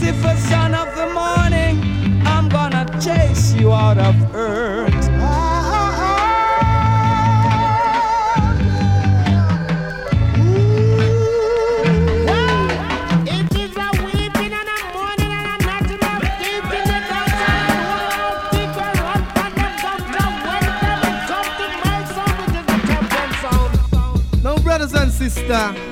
Lucifer, son of the morning, I'm gonna chase you out of earth. brothers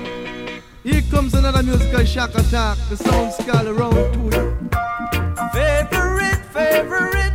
musical shock attack. The sound scale around to it. Favorite, favorite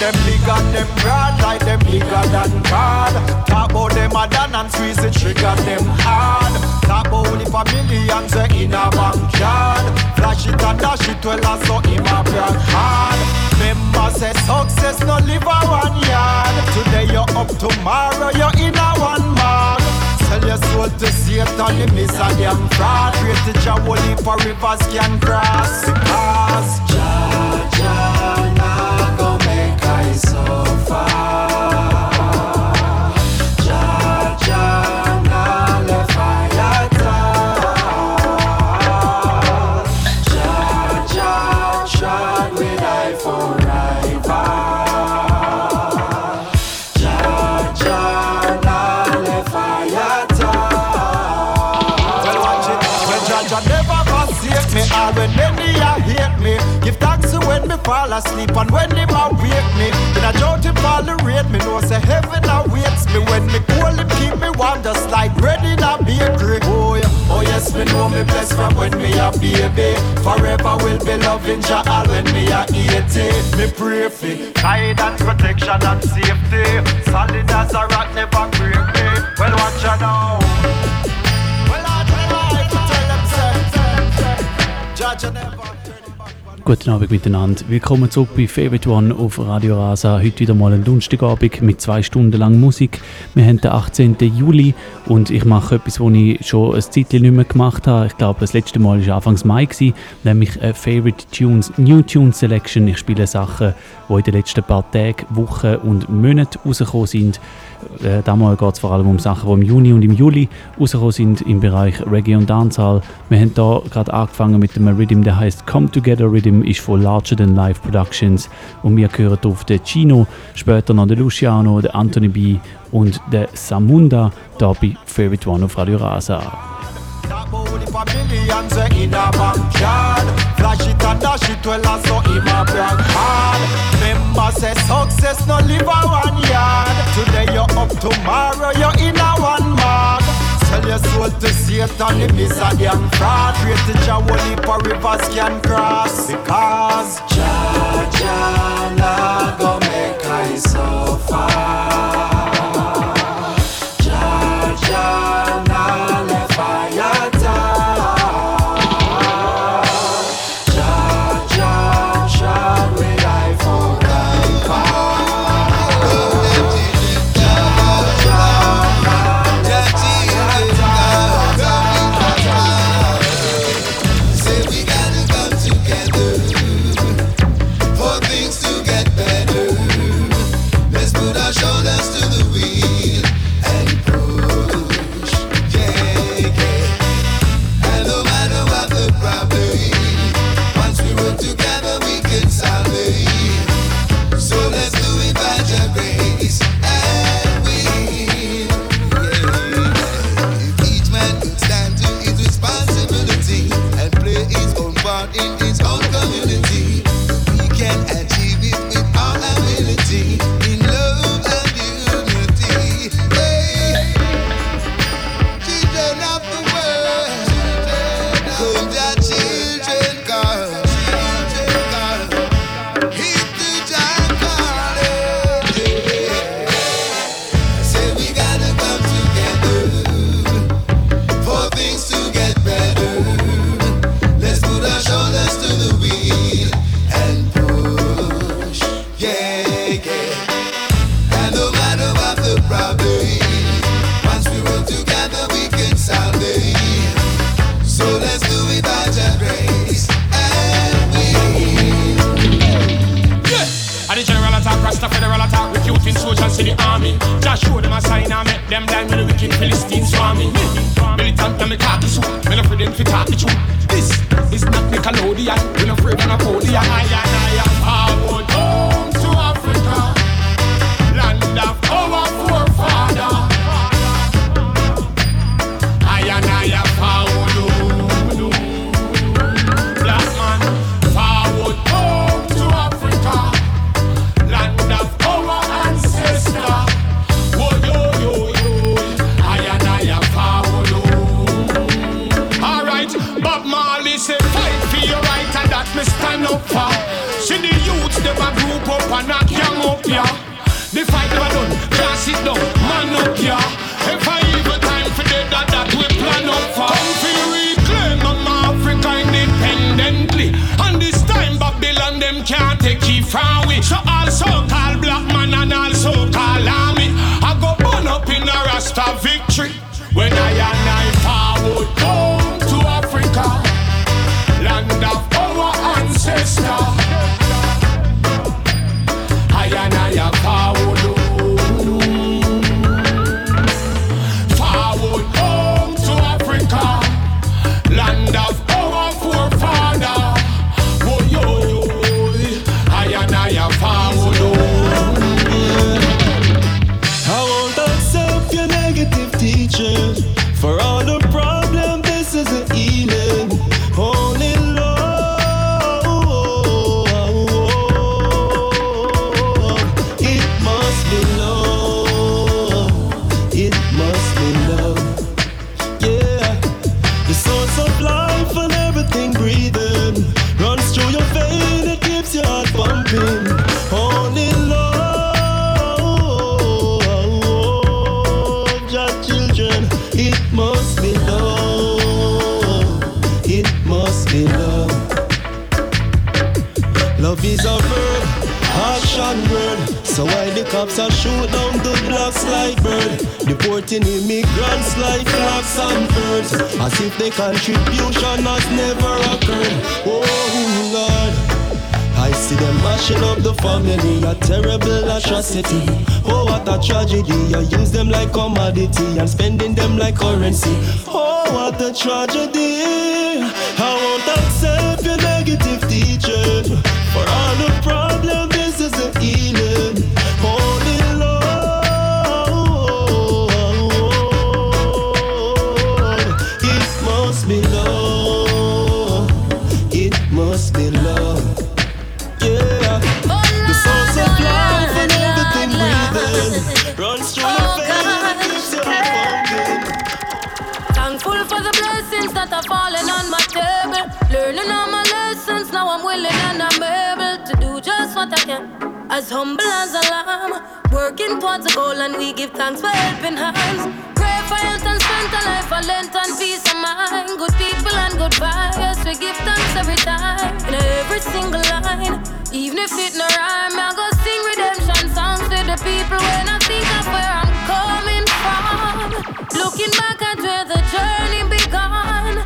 them big and them broad, like them bigger than God. Talk about them a done and squeeze the trigger them hard. Talk about only for millions uh, in a bank yard. Flash it and dash it well as so him a brag hard. Remember say success no live a one yard. Today you're up, tomorrow you're in a one mark. Sell your soul to Satan, the a damn fraud. To Jah, only for rivers can cross. Because Jah, Jah, asleep and when him a wake me. In a drought him tolerate me. Know say heaven awaits me. When me cold him keep me warm just like bread in a bakery. Oh, yeah. oh yes, me know me blessed from when me a baby. Forever will be loving Jah when me a 80. Me pray for guidance, protection and safety. Solid as a rock, never break me. Well, watch out now. Well, I try to tell them, Jah, never. Guten Abend miteinander. Willkommen zurück bei Favorite One auf Radio Rasa. Heute wieder mal ein Donnerstagabend mit zwei Stunden lang Musik. Wir haben den 18. Juli und ich mache etwas, was ich schon ein Zeitchen nicht mehr gemacht habe. Ich glaube, das letzte Mal war Anfangs Mai, gewesen, nämlich Favorite Tunes, New Tune Selection. Ich spiele Sachen, die in den letzten paar Tagen, Wochen und Monaten rausgekommen sind. Äh, Damals geht es vor allem um Sachen, die im Juni und im Juli rausgekommen sind im Bereich Reggae und Dancehall. Wir haben hier gerade angefangen mit einem Rhythm, der heißt Come Together Rhythm, ist von Larger Than Life Productions und wir hören auf den Chino, später noch den Luciano, den Anthony B und den Samunda hier bei Favorite One auf Radio Rasa. Uh, in a backyard. Flash it and dash it well as so him a brag hard. Remember say success no live a one yard. Today you're up, tomorrow you're in a one mark. Sell your soul to Satan, the miss a damn fraud. To Jah, only for rivers can cross. Because Jah, Jah, nah go make I suffer. The blocks like? Deporting immigrants like flocks and birds. As if the contribution has never occurred. Oh Lord. I see them mashing up the family, a terrible atrocity. Oh, what a tragedy! You use them like commodity and spending them like currency. Oh, what a tragedy! As humble as a lamb, working towards a goal, and we give thanks for helping hands. Pray for health and strength, a life for length and peace of mind. Good people and good vibes, we give thanks every time. In every single line, even if it no rhyme, I go sing redemption songs to the people when I think of where I'm coming from. Looking back at where the journey began,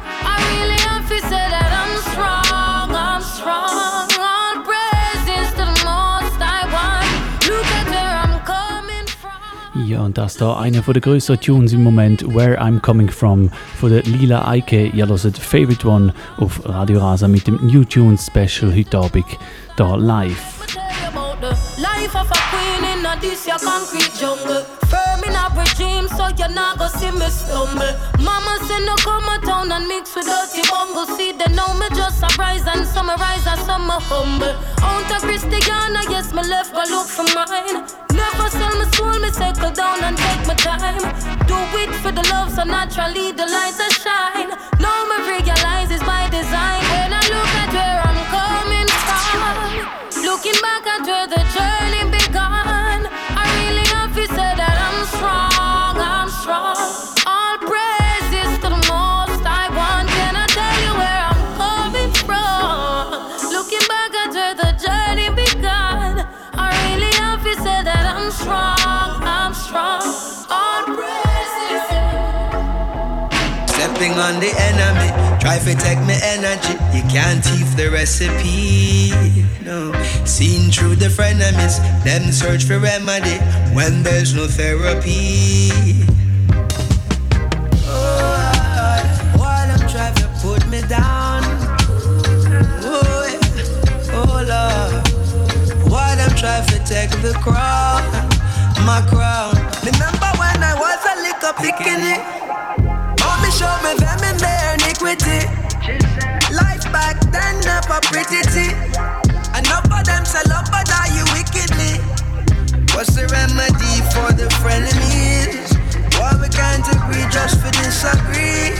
Ja, und das da einer von der größeren Tunes im Moment, Where I'm Coming From, von der Lila Eike. Ihr hört Favorite One auf Radio Rasa mit dem New Tunes Special heute Abend, da live. This your concrete jungle. Firm in a regime, so you're not gonna see me stumble. Mama say no come a town and mix with dirty bungle. See they know me just a rise and summarize and some humble. Out of Christiana, yes me left go look for mine. Never sell my soul, me settle down and take my time. Do it for the love, so naturally the lights are shine. Now me realize it's by design. When I look at where I'm coming from. Looking back at where the journey on the enemy, try to take my energy. You can't thief the recipe. No, seen through the frenemies, them search for remedy when there's no therapy. Oh, while them try to put me down. Oh, oh Lord, while try to take the crown, my crown. Remember when I was a little picking Mommy showed me them in their iniquity. Life back then never pretty tea. Enough of them sell up, but are you wickedly? What's the remedy for the frenemies? Why we can't agree just for disagree?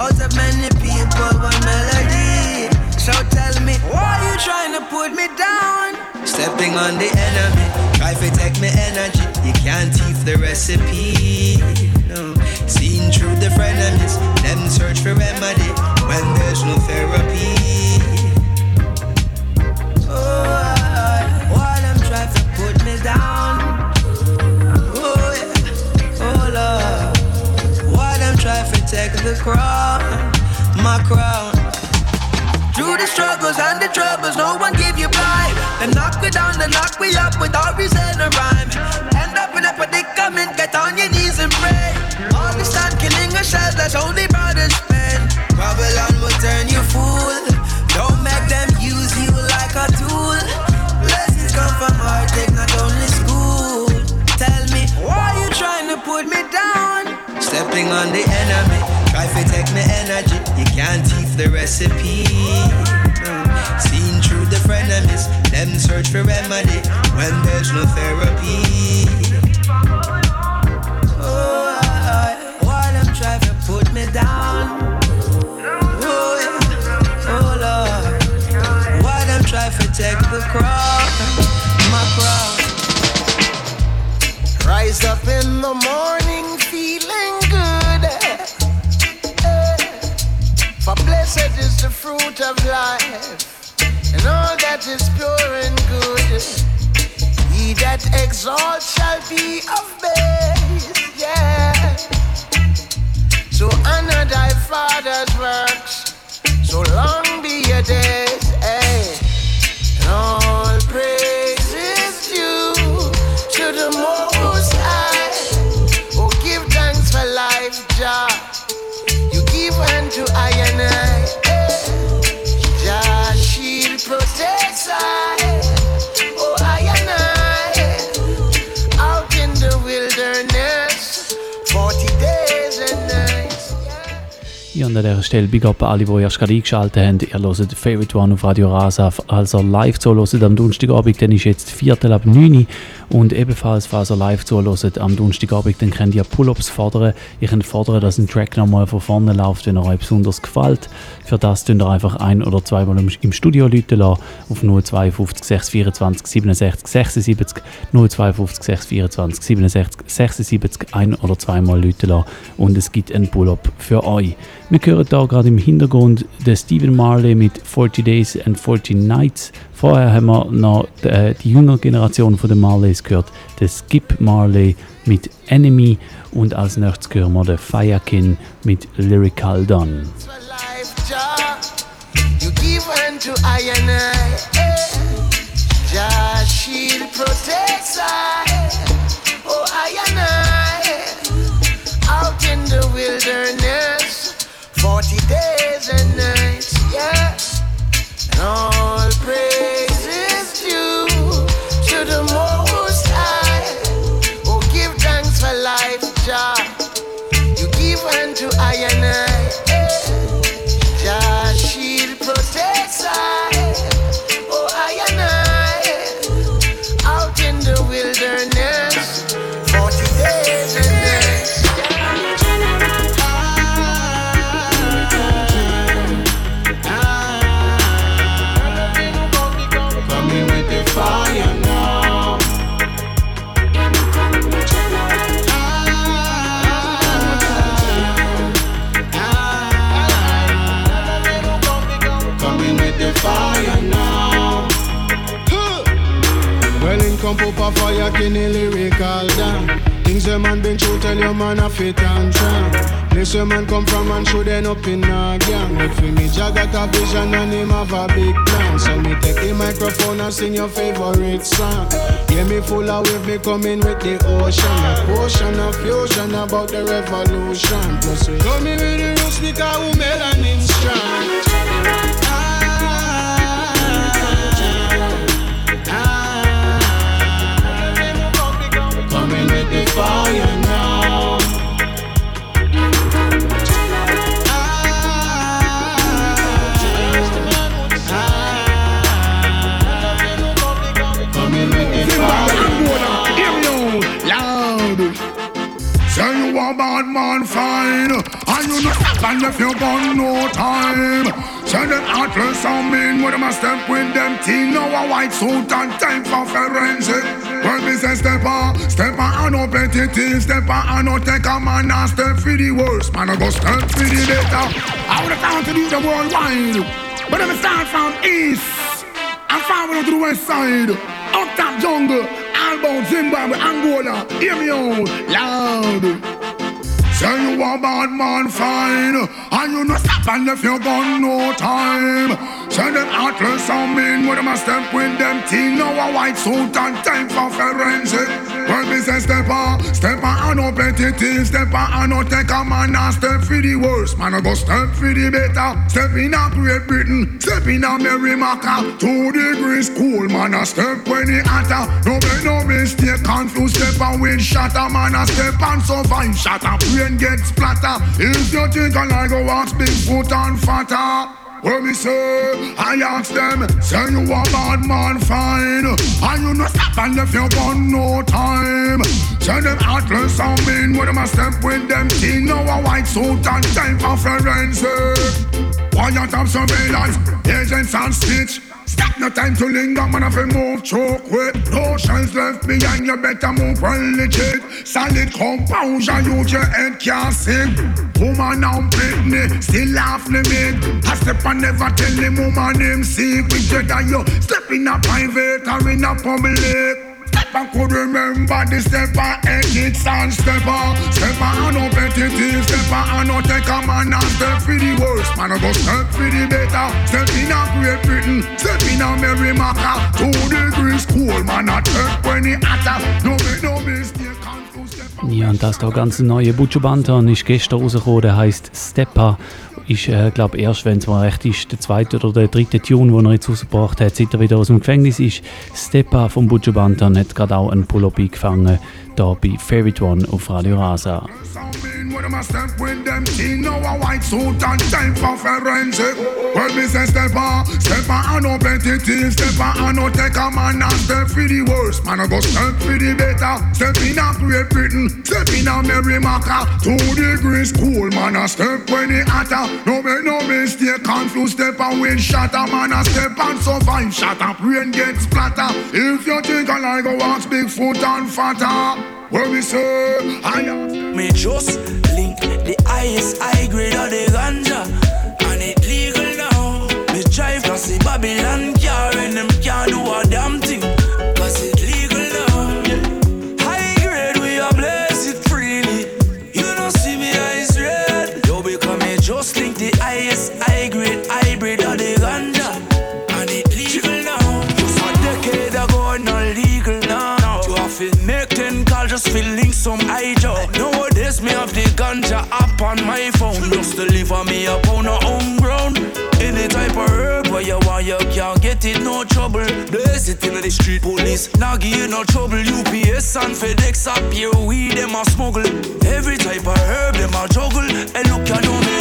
Out of many people, one melody. So tell me, why you trying to put me down? Stepping on the enemy, try to take me energy. You can't thief the recipe. No, seen through the frenemies, them search for remedy when there's no therapy. Oh, why them try to put me down? Oh, yeah. oh Lord, why them try to take the crown, my crown? Through the struggles and the troubles, no one give you pride. Them knock we down, they knock we up without reason or rhyme. End up in a predicament, get on your knees and pray. Time that's only brothers spend. Babylon will turn you fool. Don't make them use you like a tool. Blessings come from heartache, not only school. Tell me, why you trying to put me down? Stepping on the enemy, try to take my energy. You can't thief the recipe. No. Seen through the frenemies, them search for remedy when there's no therapy. Take the crown, my crown? Rise up in the morning feeling good. For blessed is the fruit of life, and all that is pure and good. He that exalts shall be of base, yeah. So honor thy father's works, so long be your days, an dieser Stelle Big Up an alle, die erst gerade eingeschaltet haben. Ihr hört Favorite One auf Radio Rasa, also live zuhört am Donnerstagabend, dann ist jetzt Viertel ab 9 Uhr. Und ebenfalls, falls ihr live zuhört am Donnerstagabend, dann könnt ihr Pull-Ups fordern. Ihr könnt fordern, dass ein Track nochmal von vorne läuft, wenn er euch besonders gefällt. Für das könnt ihr einfach ein- oder zweimal im, Studio läuten lassen, auf 052 624 67 76, 052 624 67 76, ein- oder zweimal läuten lassen. Und es gibt einen Pull-Up für euch. Wir hören hier gerade im Hintergrund den Stephen Marley mit 40 Days and 40 Nights. Vorher haben wir noch die, äh, die jüngere Generation von den Marleys gehört, den Skip Marley mit Enemy und als nächstes hören wir den Fyakin mit Lyrical Done. for life, Jah. You give unto I and I. eh. Jah shield protects I. Oh, I and I. Out in the wilderness, 40 days and nights, yeah. And unto I come up a fire, can lyrical down. Things a man been through, tell your man a fit and strong. Bless say man come from and should end up in a gang. But for me, Jah got a vision and him have a big plan. So me take the microphone and sing your favorite song. Yeah, me full of wave, me coming with the ocean. A potion of fusion about the revolution. Plus coming with the roots because we melanin strong. Fire now. You man fine And you not and if you got no time Say them heartless and mean With them a step with them teen Now a white suit and time for forensic When me say step on Step on and no petty thing Step on and no take a man And step for the worst Man I go step for the better I would have found to do the worldwide But I'm start from east and forward to the west side. Up top jungle, all Zimbabwe, Angola. Hear me out loud. Say you a bad man fine And you no stop and if you got no time Say them heartless and mean With them a step with them teen Now a white suit and time for forensic. Well me say step on Step on and no petty thing Step on and no take a man And step for the worst. Man I go step for the better. Step in a Great Britain Step in a Merrimaca Two degrees cool Man I step when it hotter. No make no mistake Confused step and win shatter. Man I step and survive Shatter. Brain get splatter. If you think I like go ask Bigfoot and fatter Well, me say, I ask them, say you a bad man fine. And you no stop and if you got no time. Say them heartless and mean With them a step with them teen Now a white suit and time for forensic. Quiet of surveillance, agents and stitch Stop no time to linger, man, if you move too quick. No chance left behind, you better move well legit. Solid composure, use your head, can't sing. Woman now Britney, still off limit. I step and never tell him woman him secret. Whether you step in a private or in a public. I could remember the stepper, exits and stepper. Stepper and thief, stepper and no take a man and step for the worst. Man, I go step for the better. Step in a Great Britain, step in a Merrimaca. Two degrees cool, man, I take when it hotter. No make no mistake. Ja, und das da ganz neue Butcher Bantan ist gestern rausgekommen, der heisst Steppa. Ist, äh, glaube erst, wenn es mal recht ist, der zweite oder der dritte Tune, den er jetzt rausgebracht hat, seit er wieder aus dem Gefängnis ist. Steppa vom Butcher Bantan hat gerade auch einen Pull-Up eingefangen, bei Favorite One auf Radio Rasa. When them a step with them teen Now a white suit and time for forensic Well me say step on Step on and no petty thief Step on and no take a man And step for the worst Man I go step for the better Step in a Great Britain Step in a Merrimaca Two degrees cool Man I step when it hotter No make no mistake Confused step and win shatter Man I step and survive Shatter brain get splatter If you think I like Bigfoot and fatter Well me say I Me just link the highest high grade of the ganja And it legal now. Me drive past the Babylon car And them can't do a street police. Now give you no trouble UPS and FedEx up here weed them a smuggle. Every type of herb them a juggle. And look you know me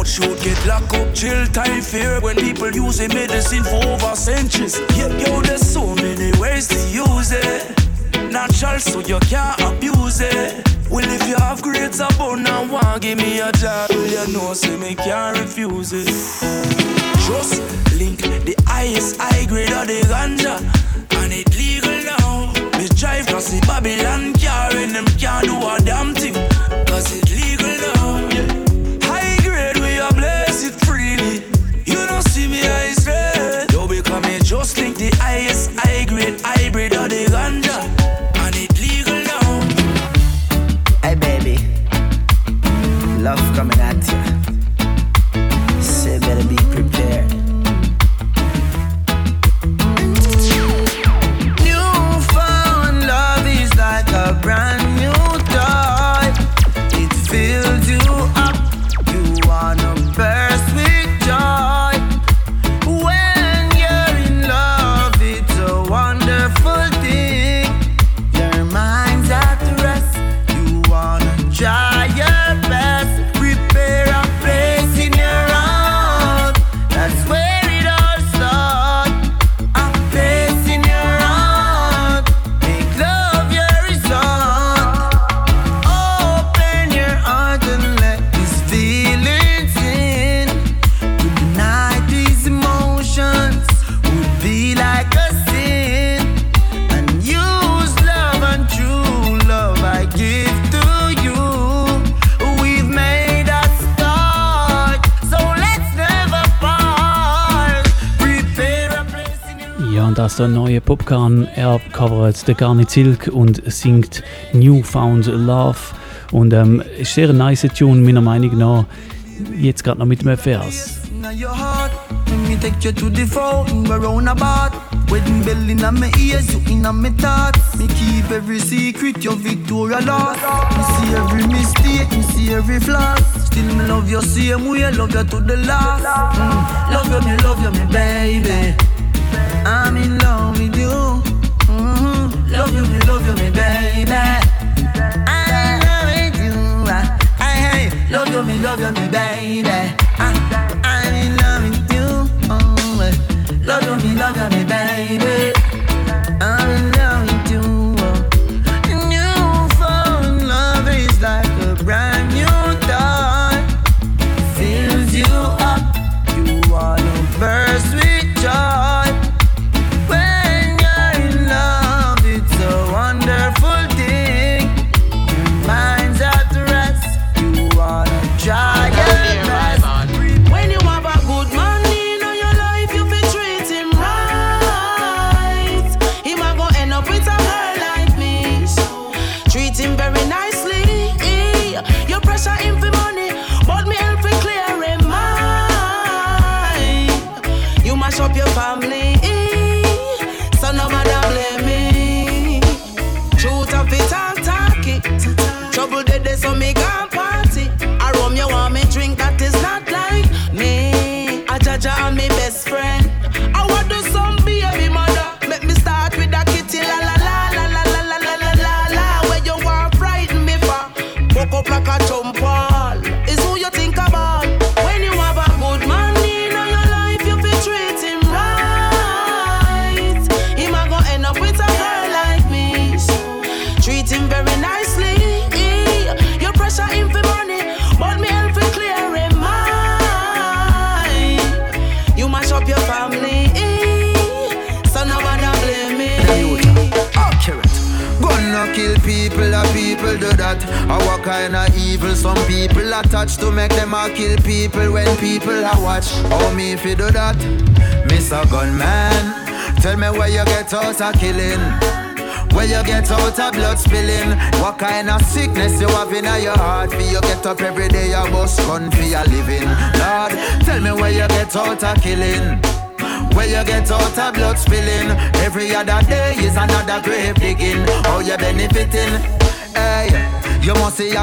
Much you get locked up, jail time fear When people use medicine for over centuries Yeah, yo, there's so many ways to use it Natural so you can't abuse it Well, if you have grades above now, want give me a job, you know, say me can't refuse it. Just link the highest high grade of the ganja, and it legal now. Me drive cross the Babylon car, and them can't do your Ja, und das ist der neue Popcorn. Er covert den Garnet Silk und singt Newfound Love. Und ähm, ist sehr ein nice Tune, meiner Meinung nach. Jetzt gerade noch mit einem Vers. take you to the phone, we're round about. Wedding bell in my ears, you in my thoughts. Me keep every secret, your Victoria lost. Me see every mistake, me see every flaw. Still me love you same way, love you to the last. Mm. Love you, me love you, me baby. I'm in love with you. Mhm. Love you, me love you, me baby. In love you. I, I, I love you, me love you, me baby. I, I'm in love with you. Oh, eh. love you, me love you, me baby.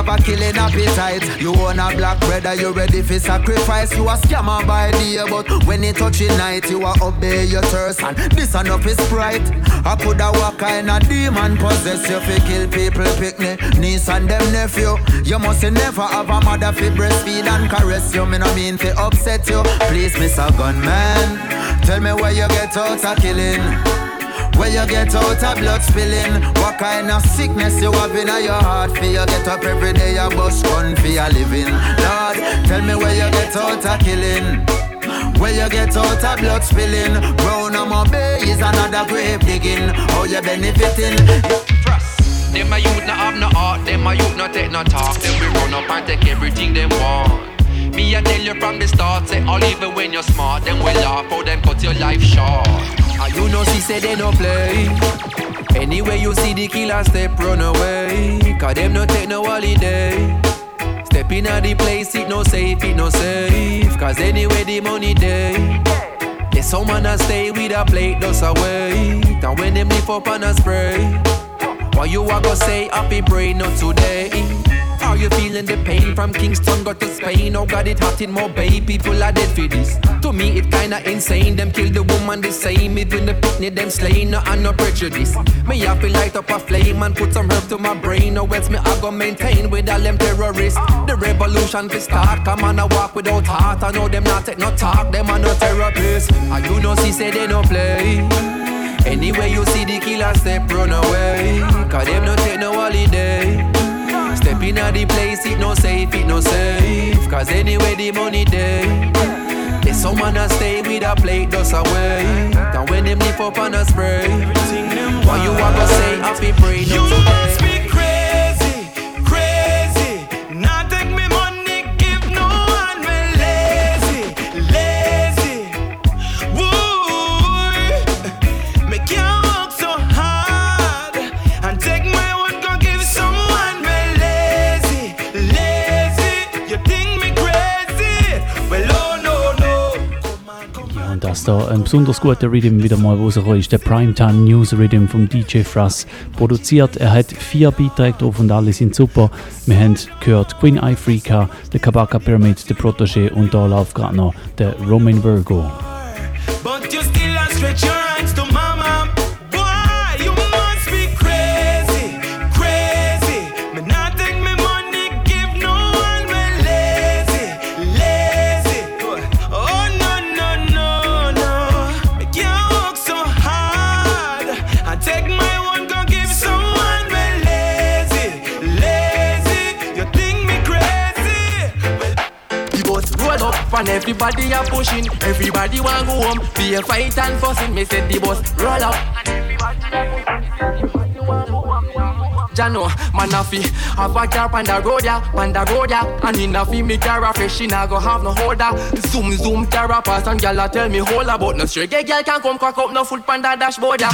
Have a killing appetite. You own a black brother, you ready for sacrifice. You a scammer by day, but when it touching night You a obey your thirst. And this enough is pride I coulda walk in a demon possess you Fi kill people, pick me, niece and them nephew You must never have a mother fi breastfeed and caress you. Me no mean fi upset you. Please, Mr. Gunman Tell me where you get out of killing Where you get out of blood spilling? What kind of sickness you have in your heart? For you get up every day, you bust gun for your living. Lord, tell me where you get out of killing. Where you get out of blood spilling? Round on my bay is another grave digging. How you benefiting? Them a youth not have no heart, them a youth not take no talk. Them we run up and take everything they want. Me I tell you from the start, say all even when you're smart, them will laugh how them cut your life short. And you know she say they no play. Anyway you see the killer step run away, cause them no take no holiday. Step in the place, it no safe, it no safe. Cause anyway the money day. There's someone that stay with a plate, just away. And when them lift up on a spray. Why you a go say happy brain not today? Are you feeling the pain from Kingston got to Spain? Oh God, it hot in Mobay, people are dead for this. To me, it kinda insane. Them kill the woman the same, even the picnic them slain. No, and no prejudice. Me I feel light up a flame and put some herb to my brain. No, else me I go maintain with all them terrorists. The revolution to start. Come on, I walk without heart. I know them not take no talk. Them are no therapists. And you know, see say they no play. Anyway, you see the killer step run away. Cause them no take no holiday. Step in the place, it no safe, it no safe. Cause anyway, the money day. There's someone that stay with a plate just away. And when them lift up on a spray. Why you wanna say happy pray You must be da ein besonders guter Rhythm wieder mal rausgekommen ist, der Primetime News Rhythm vom DJ Frass produziert. Er hat vier Beiträge drauf und alle sind super. Wir haben gehört Queen Africa, der Kabaka Pyramid, der Protégé und da läuft gerade noch der Roman Virgo. But you still everybody a pushing. Everybody want go home. Be a fight and fussing. Me said the bus roll up. Jano, man a fi have a car on the road ya, on the road ya And in a fi me car a fresh, she go have no holder Zoom zoom terror pass and gyal a tell me hold about No straight gay gyal can come crack up no foot on the dashboard ya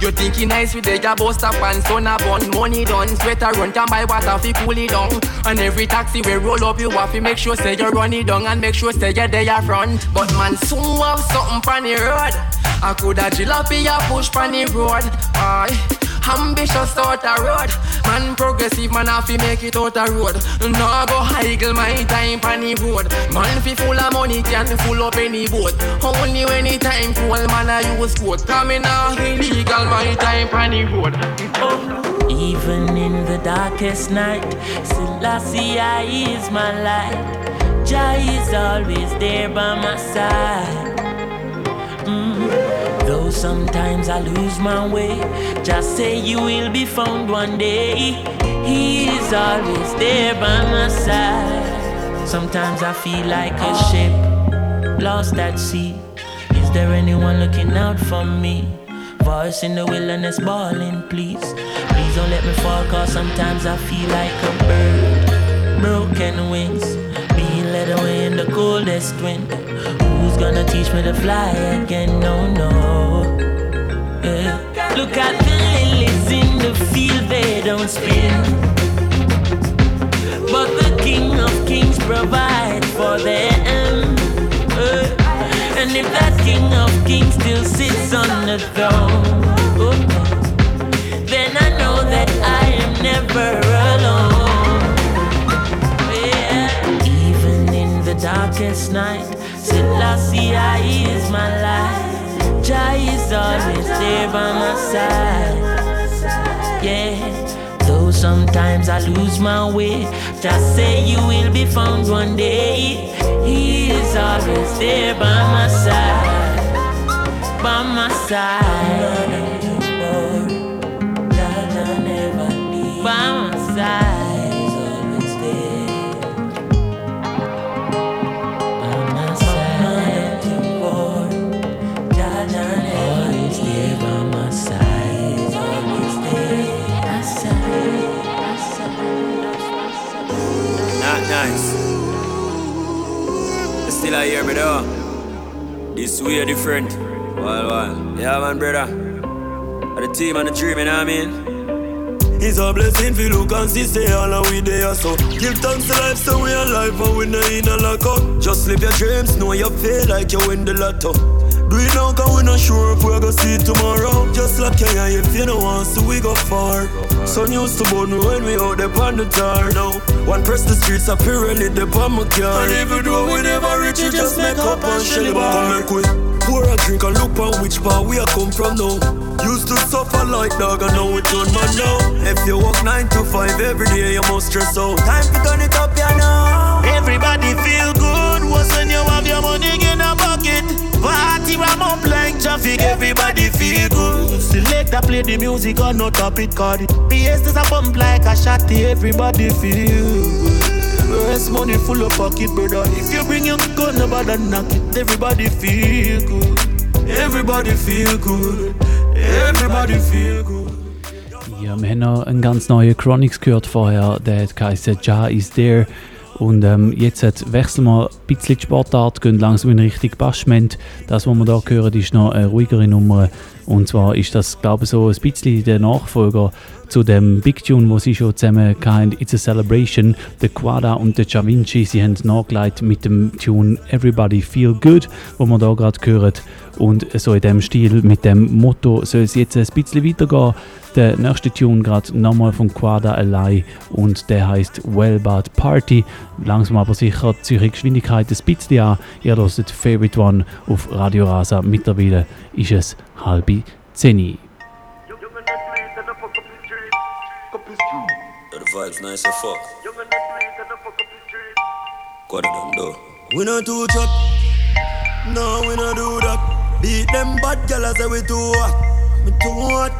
you think you nice with the job bust up and son a bun. Money done, sweater run can buy water fi cool it down. And every taxi we roll up you have to make sure say you run it down And make sure say you there front. But man soon have something pon the road. I coulda jalopy push pon the road. Aye Ambitious out a road. Man progressive man have to make it out a road. No go higgle my time pon the road. Man fi full of money can full up any boat. Only when the time full man I use coat Coming out illegal my time pon the road. Even in the darkest night, Selassie I is my light. Jah is always there by my side. Mm. Though sometimes I lose my way, just say you will be found one day. He is always there by my side. Sometimes I feel like a ship lost at sea. Is there anyone looking out for me? Voice in the wilderness bawling, please. Please don't let me fall, cause sometimes I feel like a bird. Broken wings, led away in the coldest wind. Who's gonna teach me to fly again? No, no. Yeah. Look at the lilies in the field, they don't spin. But the King of Kings provides for them. Uh, and if that King of Kings still sits on the throne, oh, then I know that I am never alone. darkest night. Till I see I is my life. Jah is always there by my side. Yeah, though sometimes I lose my way, just say you will be found one day. He is always there by my side. By my side. By my side. Still I hear me though. This way different. Well, well. Yeah, man, brother. The team and the dream, you know what I mean? It's a blessing for look and see stay all and we there so Give thanks to life so we alive and we not in a lock up Just live your dreams, know you feel like you win the lotto Do it now cause we not sure if we're gonna see it tomorrow. Just like you if you don't want so we go far Sun used to burn when we out there on the tar now One press the streets up here really the on my car And even though we never reach it just make up and shell bar Come make pour a drink and look on which part we are come from now. Used to suffer like dog, and now we turn man now. If you work 9 to 5 every day, you must stress out. Time to turn it up, you know. Everybody feel good, what's when you have your money in a pocket? Party ram up like traffic, everybody feel good. Selector play the music or not top it, it. PS is a bump like a shotty, everybody feel good. Money full of pocket, brother. If you bring your gun, nobody knock it. Everybody feel good. Everybody feel good. Everybody feel good. Ja, wir haben noch einen ganz neuen Chronixx gehört vorher, der geheißen Ja is there. Und ähm, jetzt wechseln wir ein bisschen die Sportart, gehen langsam in Richtung Bashment. Das, was wir hier hören, ist noch eine ruhigere Nummer. Und zwar ist das, glaube ich, so ein bisschen der Nachfolger zu dem Big Tune, wo sie schon zusammen hatten, It's a Celebration. Der Quada und der Da Vinci, sie haben nachgelegt mit dem Tune Everybody Feel Good, wo wir hier gerade hören. Und so in dem Stil, mit dem Motto soll es jetzt ein bisschen weitergehen. Der nächste Tune gerade nochmal von Quada allein und der heißt Well Bad Party. Langsam aber sicher ziehe ich Geschwindigkeit ein bisschen an. Ihr hört Favorite One auf Radio Rasa. Mittlerweile ist es halb zehn. The vibes nice as fuck. What them do? We not too chat. No, we not do that. Beat them bad gyal say we too hot. Me too hot.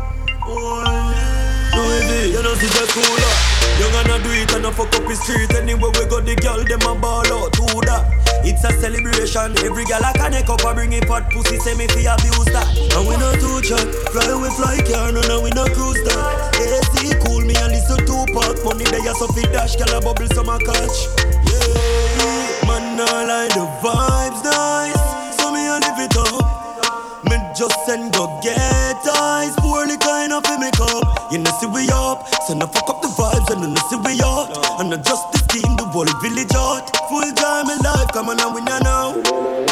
No heavy, you know see the cooler. You gonna do it and a fuck up the street. Anywhere we go the girl them a ball out to that. It's a celebration. Every girl I connect up and bring a fat pussy Say me fi abuse that. And we not too chat. Fly we fly car no no we not cruise that. AC cool me and listen to park Money there so fi dash Girl a bubble some a catch. Yeah Man I like the vibes nice just send go get eyes. Poorly kind of fi make up. You know see we up. So no fuck up the vibes and no see we out. And not just the team the whole village out. Full time in life come on and we know. Now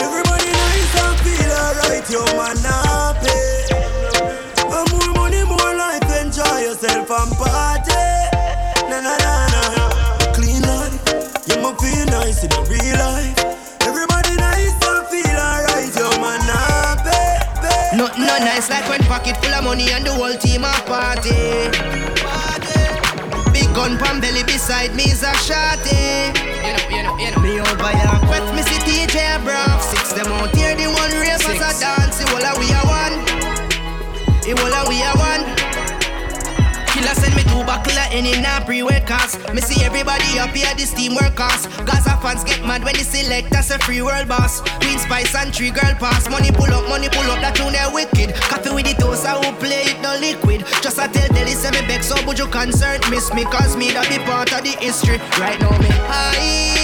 Everybody nice and feel alright Yo man happy. And more money more life Enjoy yourself and party. Na na na na. Clean life You must feel nice in a real life No, nice like when pocket full of money and the whole team a party. Big gun pan belly beside me is a shotty. You know, you know, you know. Me over here, quest me see DJ bruv. Six them out here, any now pre-wed cast Me see everybody up here, this team work cast Gaza fans get mad when they select us a free world boss. Queen Spice and three girl pass. Money pull up, money pull up, that tune they wicked. Coffee with the toast, I will play it no liquid. Just a tell Delhi say me back, so would you concern Miss me cause me that be part of the history. Right now me high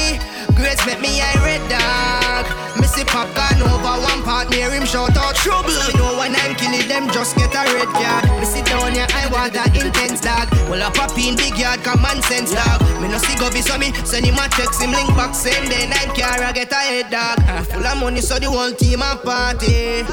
Grace make me a red dog. Me see Popcaan over one part near him shout out trouble. Me know when I'm killing them just get a red card. Sit down here I want that intense dog. Well I pop in big yard common sense dog. Me no see go be so me send him a text him link back same day nine car I get a head dog. Full of money so the whole team a party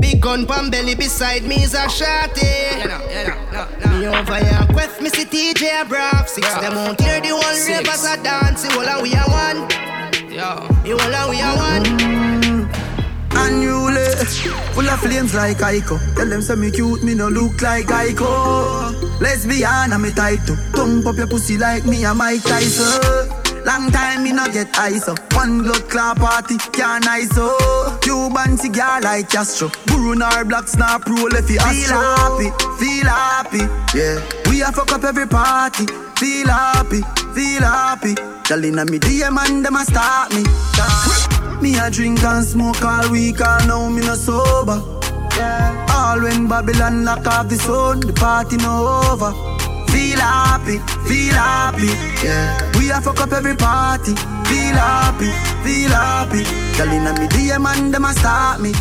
Big gun pan belly beside me is a shotty. You know, you know, no, no. Me over here, quest me see TJ bruv. Six them out here, the whole Six. ravers a dance. The whole we are one. Yo. The whole of we are one. Mm. Unruly, full of flames like Ico. Tell them say me cute, me no look like Ico. Lesbian, I'm a tight to. Tongue pop your pussy like me, I'm Mike Tyson. Long time me no get ice up. One blood clap party, can't ice up. Cuban cigar like Castro. Guru nor black snap roll if you Feel happy, feel happy, yeah. We a fuck up every party. Feel happy, feel happy. Girl inna me DM and them a start me. Me a drink and smoke all week, all now me no sober. All when Babylon lock off the sun, the party no over. Feel happy, feel happy. Yeah, we a fuck up every party. Feel happy, feel happy. Girl me DM and them a start me.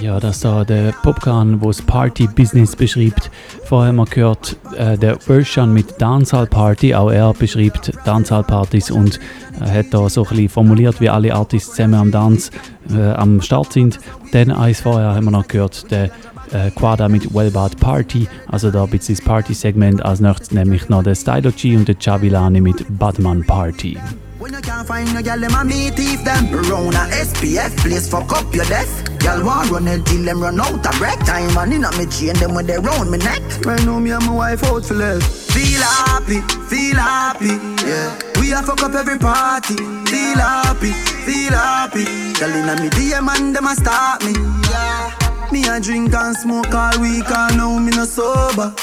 Ja, das da der Popcorn, wo das Party-Business beschreibt. Vorher haben wir gehört, äh, der Version mit Dancehall Party. Auch er beschreibt Dancehall-Partys und äh, hat da so ein bisschen formuliert, wie alle Artists zusammen am Dance äh, am Start sind. Dann eins vorher haben wir noch gehört, der äh, Quada mit Wellbad Party. Also da ein bisschen das Party-Segment. Als nächstes nämlich noch der Stylo G und der Chavilani mit Badman Party. When you can't find no girl, them a me thief them. Corona SPF, please fuck up your desk. Girl want run it till them run out of breath. Time and inna me chain them when they round me neck. Right now me and my wife out for less. Feel happy, feel happy, yeah. We a fuck up every party. Feel happy, feel happy. Girl inna me DM and them a start me. Yeah. Me a drink and smoke all week and now me no sober.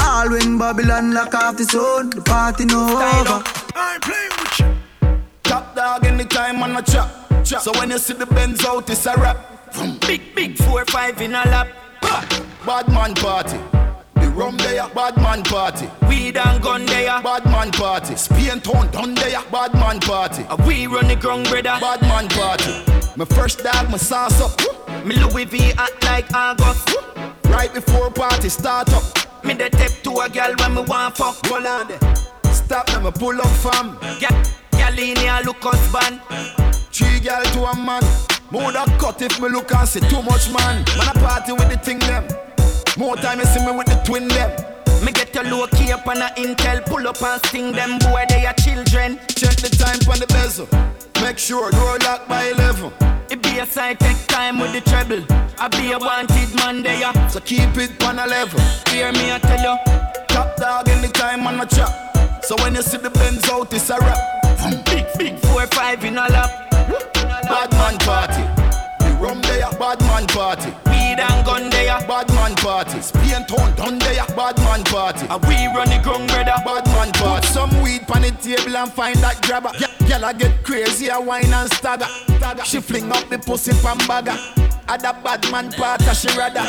All when Babylon lock off the zone, the party no over. I ain't playing with you. Top dog anytime on a chop. chop. So when you see the Benz out, it's a rap. Vroom. Big, big four, five in a lap. Ha! Bad man party. The rum there, bad man party. Weed and gun there, bad man party. Spain town done there, bad man party. Uh, we run the ground, brother, bad man party. My first dog, my sauce up. Me Louis V act like August. Right before party start up. Me the tip to a girl when me want fuck. Hold on there. Stop them, me pull up fam. Girl, girl in here look husband. Three girl to a man. More that cut if me look and see too much man. Man a party with the thing them. More time you see me with the twin them. Me get your low key up on a intel, pull up and sting them boy they are children. Check the time on the bezel. Make sure door lock by 11. It be a side take time with the treble. I be a wanted man there. So keep it on a level. Hear me I tell you. Top dog anytime on my chop. So when you see the Benz out, it's a rap. Big, big four, five in a lap. Bad man party. Rum there, bad man party. Weed and gun there, bad man party. Spain town done there, bad man party. And we run the ground, brother, bad man party. Put some weed on the table and find that grabber. Yeah, girl, I get crazy, I wine and stagger. She fling up the pussy from bagger. At a bad man part, she rather.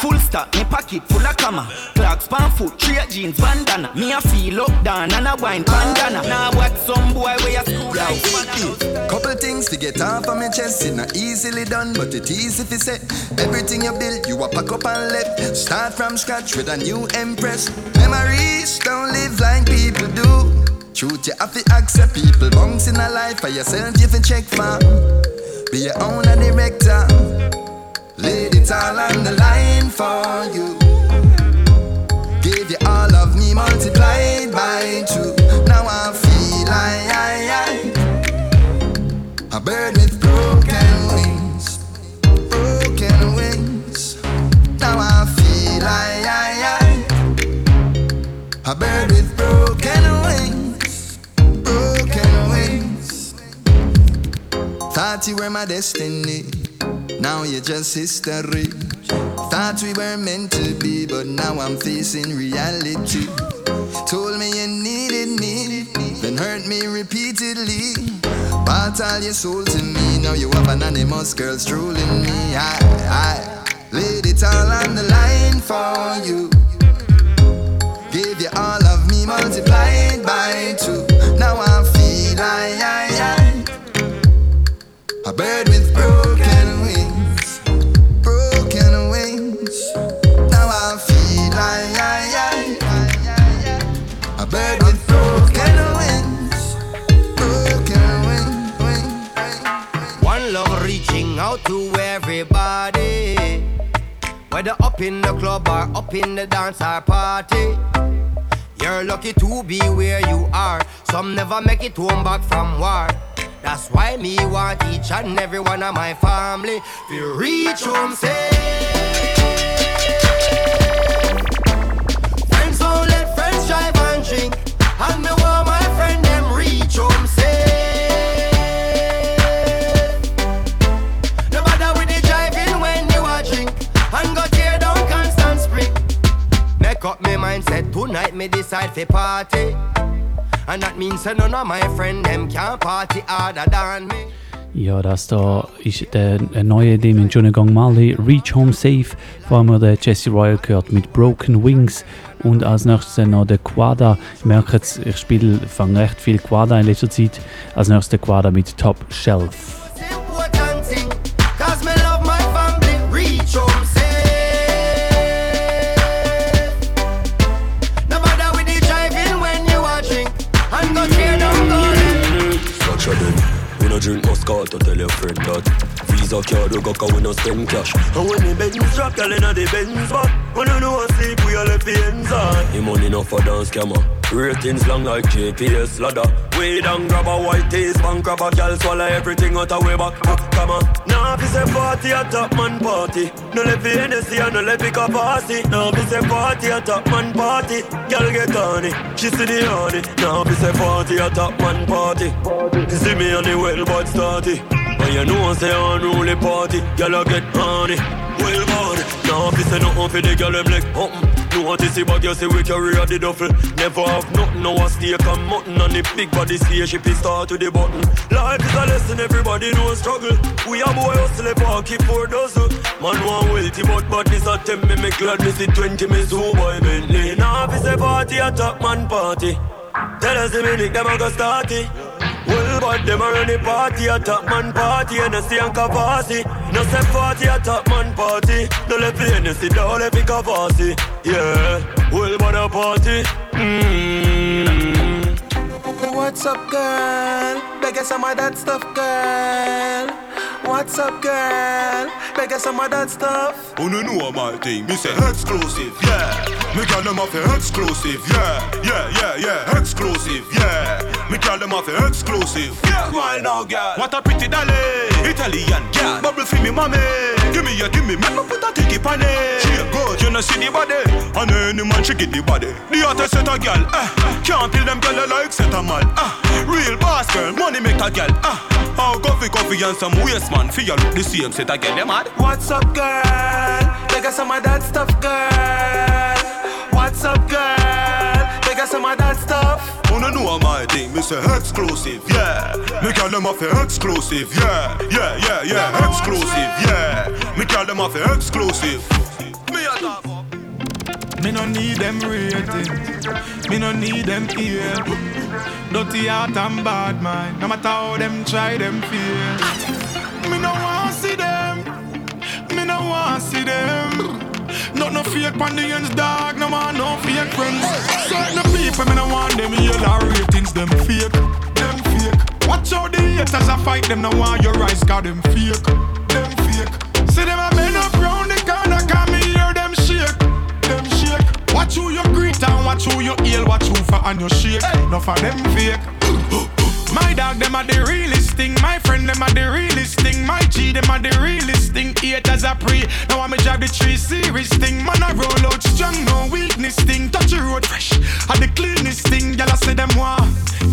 Full stop, me pocket full of comma. Clocks, pan foot, straight jeans, bandana. Me a feel up down and a wine bandana. Now what some boy where a school like Couple things to get off of my chest, it not easily done, but it easy if you say everything you build, you a pack up and left. Start from scratch with a new empress. Memories don't live like people do. Truth you have to accept people bunks in a life for yourself, you can check for. Be your own director. Laid it all on the line for you. Gave you all of me multiplied by two. Now I feel I, I, I a bird with broken wings, broken wings. Now I feel I, I, I a bird with broken Thought you were my destiny. Now you're just history. Thought we were meant to be, but now I'm facing reality. Told me you needed me, then hurt me repeatedly. Bought all your soul to me, now you have anonymous girls trolling me. I, I laid it all on the line for you. Gave you all of me multiplied by two. Now I feel I, I, bird with broken wings, broken wings. Now I feel I a bird with broken wings, broken wings. One love reaching out to everybody. Whether up in the club or up in the dance or party. You're lucky to be where you are. Some never make it home back from war. That's why me want each and every one of my family to reach home safe. Friends don't let friends drive and drink. And me want my friend them reach home safe. No matter with the driving when you a drink. And go tear down constant spring. Make up my mindset tonight, me decide for party. And that means that none of my friend them can party harder than me. Ja, das da ist der neue Damien Gang Marley, Reach Home Safe. Vor allem der Jesse Royal gehört mit Broken Wings. Und als nächstes noch der Quada. Ich merke jetzt, ich spiele, fange recht viel Quada in letzter Zeit. Als nächstes der Quada mit Top Shelf. Drink Moscow to tell your friend that Visa card we got cause we no spend cash And when the Benz drop, girl inna the Benz back When you know I sleep, we all left the ends on The money no for dance camera Ratings long like GPS ladder. Way down, grab a white taste Bank grab a girl, swallow everything out of way back. Ah, Come on, now it's a party, a top man party. No let the Hennessy and no let pick a party Now it's a party, a top man party. Girl get on it, she see the honey. Now it's a party, a top man party. See me on the well but starty you know say unruly party Girl I get honey Well born Now if it's a nothing for the girl them like something no want to see but you say we carry out the duffel Never have nothing, no a steak and mutton And the big body See spaceship is start to the button Life is a lesson, everybody know struggle. We a boy hustle, park it for dozen. Man want wealthy but badness a tempt me Me glad me see 20 me boy Bentley. Now if it's a party, a top man party. Tell us the minute them a go start it well, but them a run the party, a top man party, and a stay and capacity. No say party, a top man party. No let play, no sit down, let pick a party. Yeah, well, but a party. Mm. What's up, girl? Beg some of that stuff, girl. What's up, girl? Beg some of that stuff. Oh no know my thing, me say exclusive, yeah. Me call them off exclusive, yeah, yeah, yeah, yeah, exclusive, yeah. Me call them off exclusive, yeah. Why now, girl? What a pretty dolly, Italian girl. Bubble for me, mommy. Give me, ya, give me, make me put a ticket on it. She a good, you know see the body, and any man she get the body. The hottest set a girl, eh? Can't kill them girl like set a man, ah. Real boss girl, money make a girl, ah. How coffee, coffee and some waste man. Feel look the same, set a girl, them mad. What's up, girl? Take us some of that stuff, girl. What's up, girl? Take us some of that stuff. Oh no know my thing, me say exclusive, yeah. Me call them off exclusive, yeah, yeah, yeah, yeah, exclusive, yeah. Me call them off exclusive. Me a up. Me no need them ratings. Me no need them ear. Dirty heart and bad mind. No matter how them try, them feel. Me no want see them. Me no want see them. Not no fake the dog. No man, no fake friends. Certain people, me no want them yellow ratings. Them fake, them fake. Watch out the haters I fight them. No want your eyes, got them fake, them fake. See them a men up Watch who you greet and watch who you heal, watch who for and you shake. Enough of them fake. My dog, them are the realest thing. My friend, them are the realest thing. My G, them are the realest thing. Haters I pray. Now I'm a drive the tree serious thing. Man, I roll out strong, no weakness thing. Touch the road fresh. I the cleanest thing. Y'all I say them want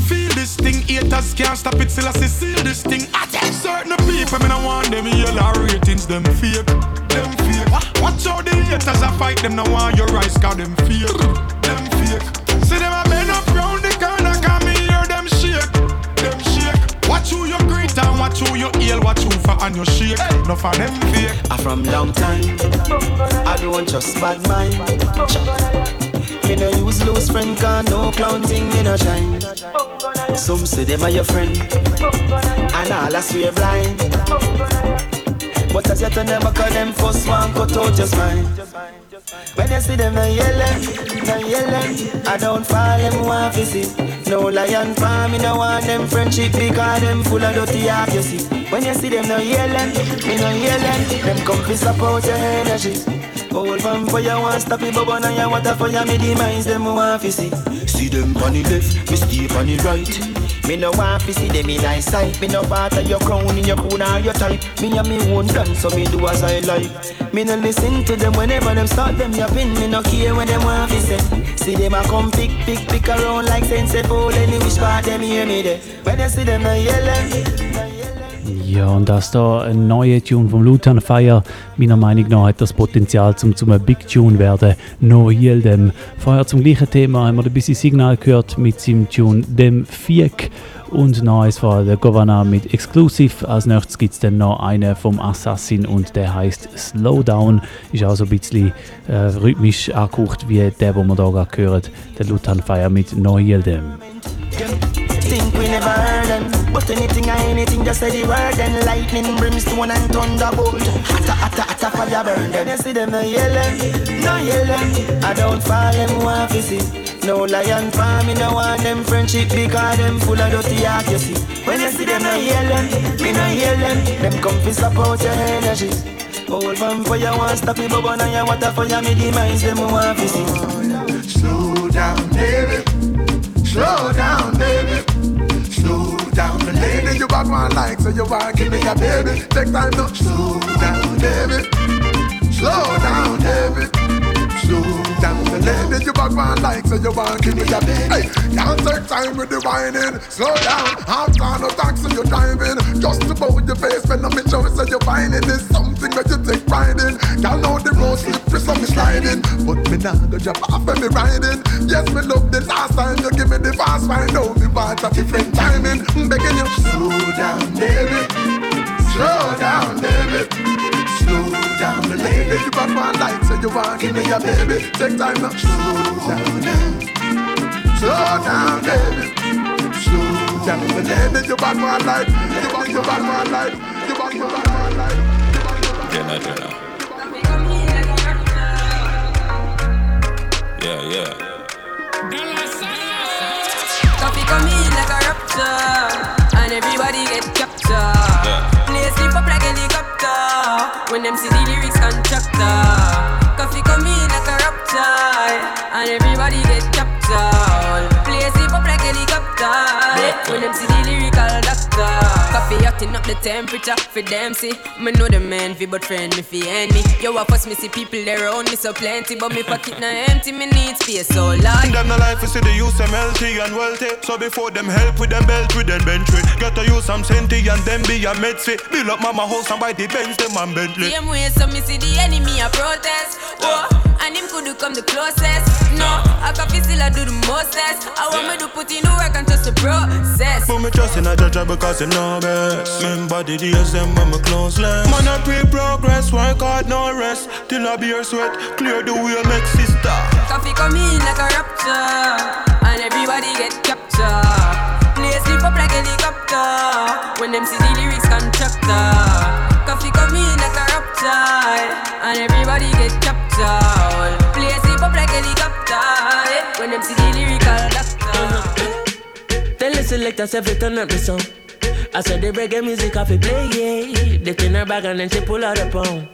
feel this thing. Haters can't stop it till I see seal this thing. I certain people, me I want them yellow ratings. Them fake, them fake. Watch out the haters I fight them. Now want your eyes, got them fake, them fake. See them a men up round the and watch who you heal, watch who for and you shake. No for them fake. I from long time. I don't trust bad mind. Me no use loose friend, can no clown thing me no shine. Some say them are your friend, and all I swear blind. But as yet I never call them first one cut out your spine. When you see them no yelling, no yelling, I don't fall them want to see. No lion farm, me no want them friendship because them full of dirty heart you see. When you see them no yelling, me no yelling, them come to support your energy. Old vampire want stop it, but now you want to fire me demise them want to see. See them on the left, me stay on the right. Me no want to see them in eyesight. Me no of your crown in your crown or your type. Me and me own dance, so me do as I like. Me no listen to them whenever them start them yapping. Me no care when them want to say. See them a come pick, pick, pick around like sense fool. Any which part them hear me there. When you see them no yelling. Ja, und das da ein neuer Tune vom Lutan Fire, meiner Meinung nach hat das Potenzial zum zum Big Tune werden. No Heal Dem. Vorher zum gleichen Thema haben wir ein bisschen Signal gehört mit seinem Tune Dem Fiek. und eins von der Governor mit Exclusive. Als nächstes gibt es dann noch einen vom Assassin und der heißt Slowdown. Ist auch so ein bisschen äh, rhythmisch angehaucht wie der, den wir hier gerade hören, der Lutan Fire mit Neuyildem. Think we never heard them. But anything or anything, just say the word. Then lightning, brimstone, and thunderbolt. Hotter, hotter, hotter fire burn them. You see them no yelling, no yelling. I don't fall them to see. No lion farm, me no want them friendship because them full of dirty heart, you see. When you see them no yelling, me no yelling. Them come to support your energy. For you want stop me, but one of you water for you, me demise them want see. Slow down, baby. Slow down, baby. Down, lady. You got one like, so you want give me a baby. Take time now. Slow down, baby. Slow down, baby. Slow down, the. You got one like, so you me a baby. Hey, can't take time with the whining. Slow down. Half time no taxi you're driving. Just about your face when I'm in choice, so you're finding is something that you take pride in. Y'all know the road slippery, so me sliding. But me nah go drop off when me riding. Yes, me love the last time you give me the fast ride. Now me want a different timing. I'm begging you, slow down, baby. Slow down, baby. Slow down, the lady. You got one light, so you want give me a baby. Take time now. Slow down, slow down, baby. Slow down, the lady. You got one light. You got, you got one light. You got, you got one light. Jenna, Jenna. Yeah, yeah. Koffee come in like a raptor, and everybody get when them see the lyrics constructor. Koffee come in like a raptor, and everybody get captured. Play slip up like helicopter when them see the lyrical doctor. Koffee hotting up the temperature for them see. Me know the man fi but friend me fi enemy. Yo, I first me see people there around me so plenty, but me pocket na empty. Me need space so large. Them no life is see the use them healthy and wealthy. So before them help with them belt with them bentley. Got to use some senti and them be a medsi. Build up mama house and buy the Benz them and Bentley. Same way, so me see the enemy a protest. Oh, and him could come the closest. No, I Koffee still I do the mostest. I want me to put in the work and trust the process. Put me trust in a judge because him know best. Remember the days them when me close less. Man I progress, work hard no rest. Till I beer sweat, clear the way make sister. Koffee come in like a rapture, and everybody get captured. Play slip up like helicopter when them see the lyrics come constructor. Koffee come in like a rapture, and everybody get captured. Play slip up like helicopter eh? when them see the lyrical doctor. Selectors every turn up the song. I said the reggae music off it play, yeah. They in her bag and then she pull out a pound.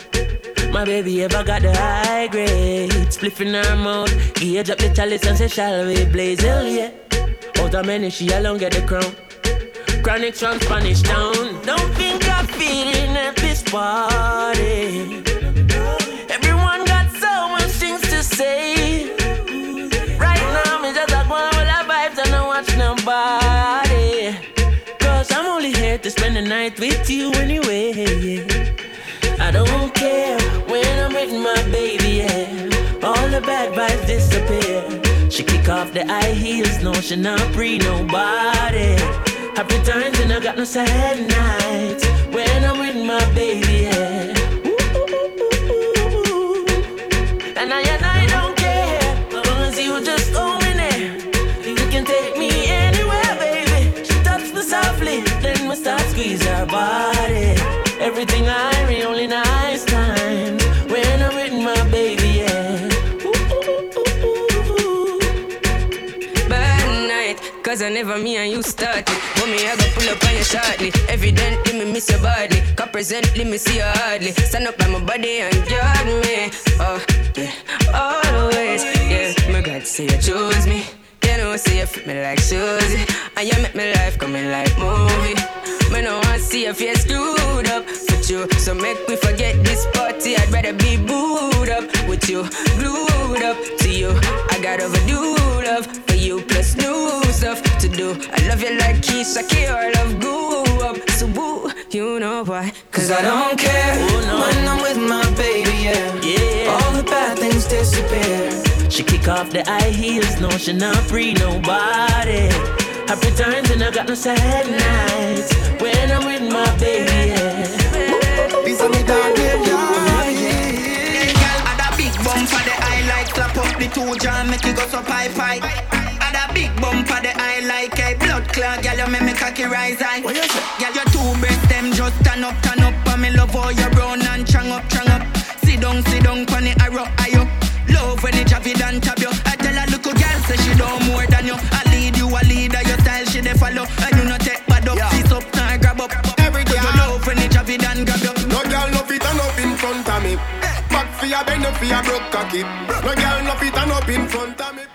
My baby ever got the high grade, spliff in her mouth. Gauge up the chalice and say, shall we blaze hell, yeah. Out of many, she alone get the crown. Chronic from Spanish town. Don't think I'm feeling at this party. Everyone got so much things to say. Only here to spend the night with you anyway. I don't care when I'm with my baby, yeah. All the bad vibes disappear. She kick off the high heels, no, she not pre nobody. Happy times and I got no sad nights when I'm with my baby, never me and you started. But me, I go pull up on you shortly. Evidently, me miss you badly. Cause presently, me see you hardly. Stand up by my body and guard me. Oh, yeah, always. Yeah, my God, see you choose me. You know, say you fit me like shoes. And you make me life coming like movie. Me no want see your face screwed up with you. So make me forget this party. I'd rather be booed up with you, glued up to you. I got overdue love for you, plus new stuff to do. I love you like Keisha, I love grew up. So woo, you know why? Cause I don't care oh, when I'm with my baby, yeah. Yeah. All the bad things disappear. She kick off the high heels, no, she not free nobody. Happy times and I got no sad nights when I'm with my baby. Yeah. Clap up the two jam, make you go so pie pie. Add a big bump for the eye like a blood clot, girl, you make me cocky rise high. Girl, your two breasts them just turn up, turn up, and me love how you run and chang up, chang up. Sit down, sit down, pon the arrow, ayo. Love when it chop it and tap you. I tell a little girl say she don't more than you. I lead you, I lead her, your style she dey follow, and you no take bad up, sit up, nah grab up. Every day you love when it chop it and grab you. No girl no fit and up in front of me. For your bend your broke cocky. No girl no fit and up in front of me.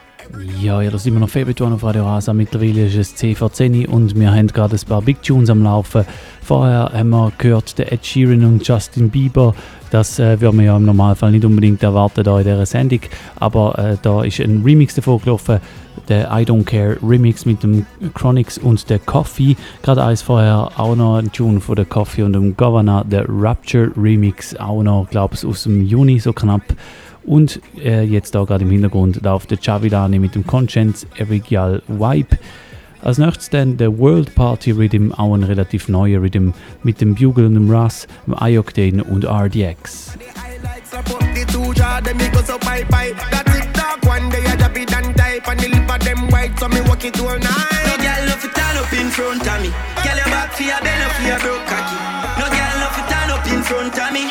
Ja, ja, da sind wir noch One auf Radio Rasa. Mittlerweile ist es 10 vor 10 und wir haben gerade ein paar Big Tunes am Laufen. Vorher haben wir gehört den Ed Sheeran und Justin Bieber. Das äh, würde man ja im Normalfall nicht unbedingt erwarten da in dieser Sendung. Aber äh, da ist ein Remix davon gelaufen. Der I Don't Care Remix mit dem Chronix und der Coffee. Gerade eins vorher auch noch ein Tune von der Coffee und dem Governor. Der Rapture Remix auch noch, glaube ich, aus dem Juni so knapp. Und äh, jetzt da gerade im Hintergrund läuft der Jahvillani mit dem Conscience Erigial Vibe. Als nächstes dann der World Party Rhythm, auch ein relativ neuer Rhythm mit dem Bugle und dem Russ, dem I-Octane und RDX. Slap up the two jaw, them me go so pie pie. That tick tock one day I drop it and type and the lip of them white, so me walk it all No night. girl love to turn up in front of me. Girl your back for your belly for your broke cocky. No girl love to turn up in front of me.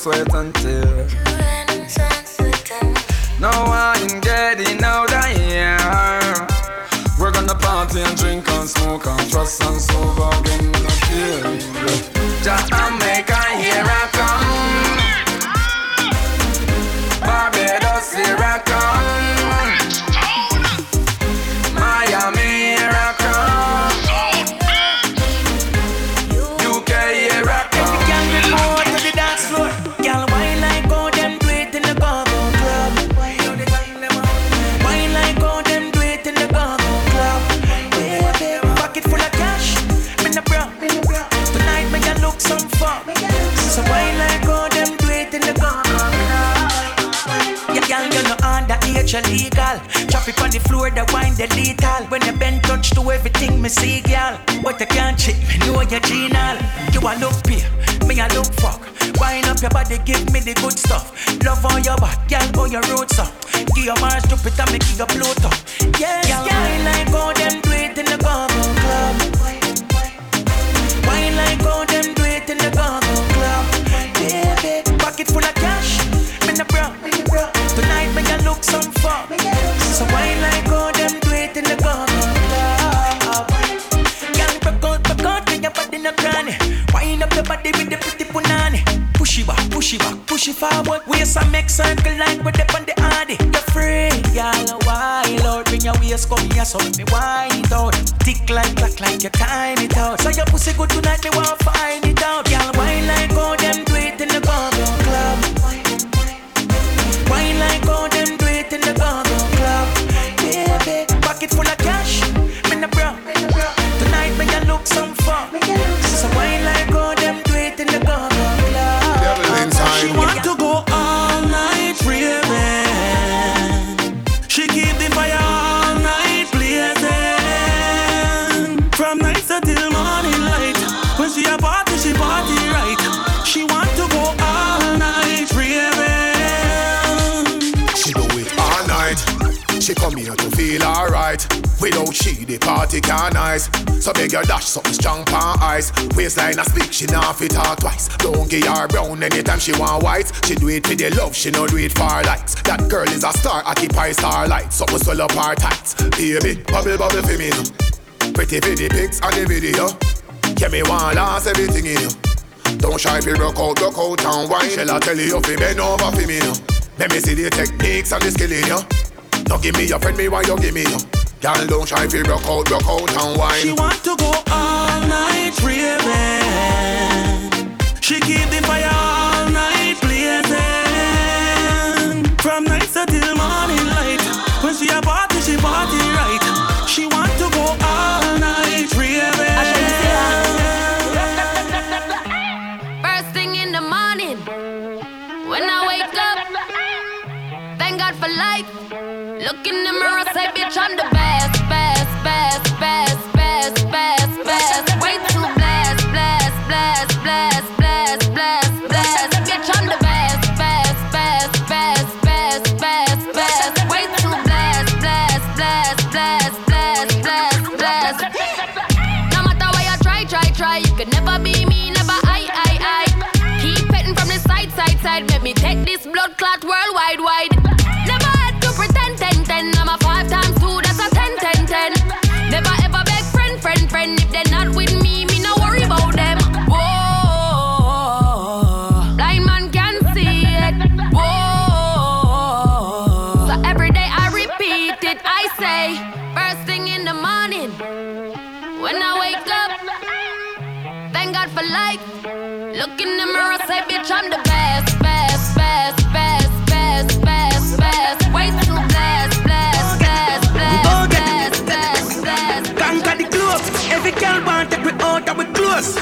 Sweat and tear. I ain't getting out of here. We're gonna party and drink and smoke and trust and sober again. No the good stuff. Love on your back, girl, on your roots up. Give your Mars, stupid, and make you Pluto. Something strong pan ice. Waistline a speak, she not fit talk twice. Don't give her brown anytime she want white. She do it for the love, she no do it for likes. That girl is a star, occupy starlight. Something swell up her tights. Baby, bubble bubble for me now. Pretty for pics and the video. Get me one last everything in you. Don't shy you rock out, rock out and wine. Shall I tell you if you bend over for me now? Let me see the techniques and the skill in you. Don't give me your friend, me why you give me you. Girl, don't shy if you rock out, rock out and wine. She want to go all night raving. She keep Look in the mirror, say, bitch, I'm the best, best, best, best, best, best, best. Way too blessed, blessed, blessed, blessed, blessed, blessed, blessed. Conquer the globe. Every girl want take we out of close.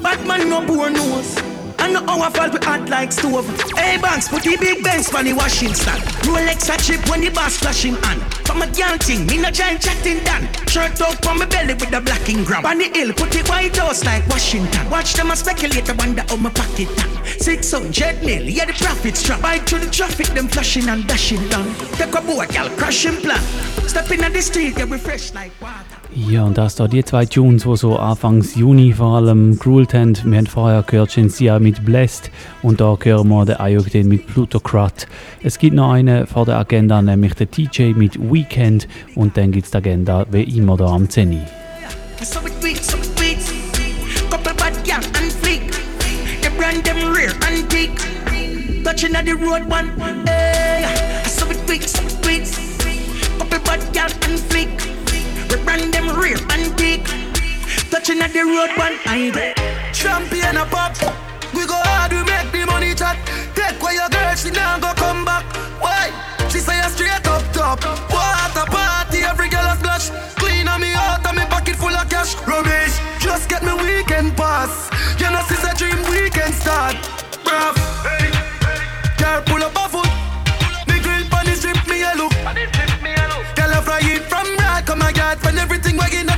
Bad man no poor nose. I know how I we like stove. Hey banks, put the big Benz for the washing stand. Rolex a chip when the boss flashing on. A girl thing, me no giant chatting done. Shirt up on my belly with the blacking gram. On the hill, put it white house like Washington. Watch them a speculate, I wonder how my pocket tan. 600 mil, yeah the profits drop. Bite through the traffic, them flashing and dashing down. Take a boat, girl, crashing plan. Step in the street, yeah we fresh like water. Ja, und das da die zwei Tunes, die so Anfangs Juni vor allem geruled haben. Wir haben vorher gehört Shensia mit Blessed und da hören wir den Ayogden mit Plutocrat. Es gibt noch einen vor der Agenda, nämlich den TJ mit Weekend und dann gibt es die Agenda wie immer da am 10. So it tweet, so it tweet. Couple bad gal and fleek. The brand them rare antique. Touching at the road one. Hey, so it tweet, so tweet. Couple bad gal and fleek. The brand them rare antique. Touching at the road one. I Champion a pop. We go hard, we make the money chat. Take away your girl, she now go come back. Why? She say a straight up top. Cash. Rubbish, just get me weekend pass. You know, since a dream weekend start. Bruv, girl pull up a foot. Me grill pan the strip, me a look. Girl a fry it from right, come a get when everything wagging at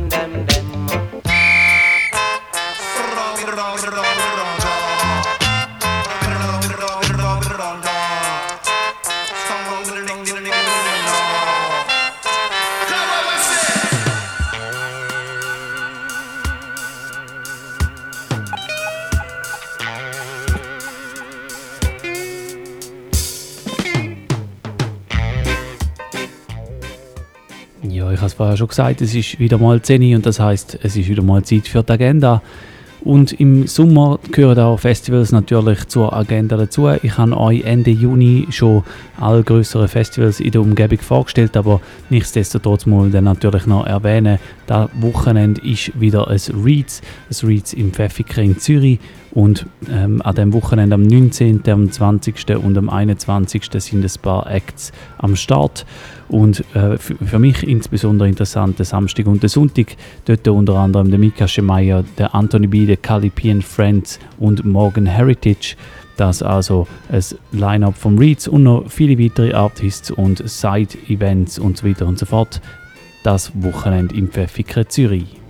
schon gesagt, es ist wieder mal 10 Uhr und das heißt, es ist wieder mal Zeit für die Agenda. Und im Sommer gehören auch Festivals natürlich zur Agenda dazu. Ich habe euch Ende Juni schon alle größeren Festivals in der Umgebung vorgestellt, aber nichtsdestotrotz muss ich dann natürlich noch erwähnen, das Wochenende ist wieder ein Reeds, ein Reeds im Pfäffiker in Zürich Und ähm, an dem Wochenende am 19., am 20. und am 21. sind ein paar Acts am Start. Und äh, für mich insbesondere interessant der Samstag und der Sonntag. Dort unter anderem der Mika Schemeyer, der Anthony B., der Calipian Friends und Morgan Heritage. Das also ein Line-Up vom Reeds und noch viele weitere Artists und Side-Events und so weiter und so fort. Das Wochenende im Pfeffiker Zürich.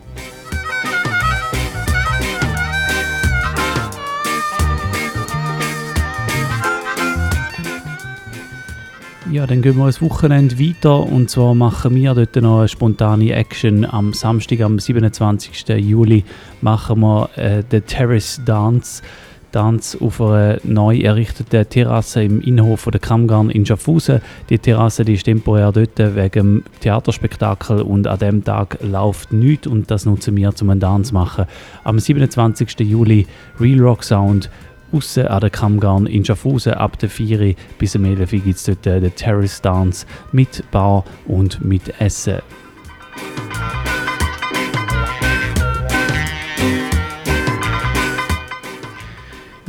Ja, dann gehen wir das Wochenende weiter und zwar machen wir dort noch eine spontane Action. Am Samstag, am 27. Juli, machen wir äh, den Terrace Dance. Dance auf einer neu errichteten Terrasse im Innenhof der Kramgarn in Schaffhausen. Die Terrasse die ist temporär dort wegen dem Theaterspektakel und an dem Tag läuft nichts und das nutzen wir, um einen Dance zu machen. Am 27. Juli Real Rock Sound Aussen an der Kammgarn in Schaffhausen ab der 4 bis am 11 gibt es dort den Terrace Dance mit Bar und mit Essen.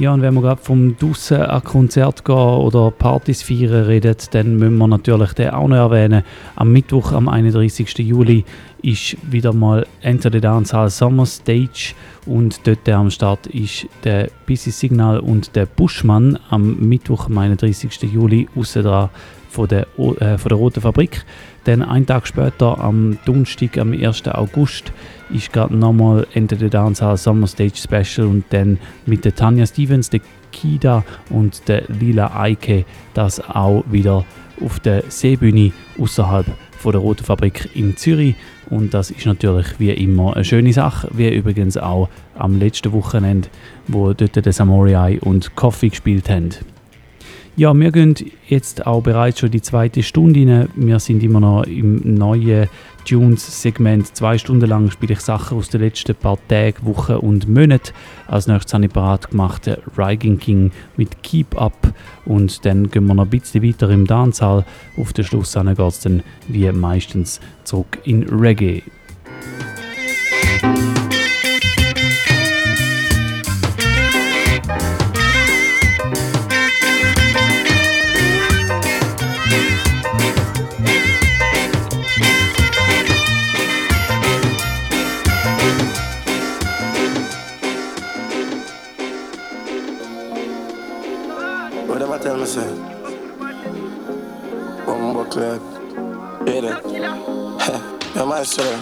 Ja, und wenn wir gerade vom draussen an Konzert gehen oder Partys feiern reden, dann müssen wir natürlich den auch noch erwähnen. Am Mittwoch, am 31. Juli, ist wieder mal Enter the Dancehall Summer Stage und dort am Start ist der Busy Signal und der Buschmann am Mittwoch, am 31. Juli, außen dran von der, äh, von der Roten Fabrik. Dann einen Tag später, am Donnerstag, am 1. August, ist gerade nochmal Enter the Dancehall Summer Stage Special und dann mit der Tanja Stevens, der Kida und der Lila Eike das auch wieder auf der Seebühne außerhalb von der Roten Fabrik in Zürich. Und das ist natürlich wie immer eine schöne Sache, wie übrigens auch am letzten Wochenende, wo dort der Samurai und Coffee gespielt haben. Ja, wir gehen jetzt auch bereits schon die zweite Stunde rein. Wir sind immer noch im neuen Tunes-Segment. Zwei Stunden lang spiele ich Sachen aus den letzten paar Tagen, Wochen und Monaten. Als nächstes habe ich parat gemacht Rigging King mit Keep Up. Und dann gehen wir noch ein bisschen weiter im Dancehall. Auf den Schluss geht es dann wie meistens zurück in Reggae. Master.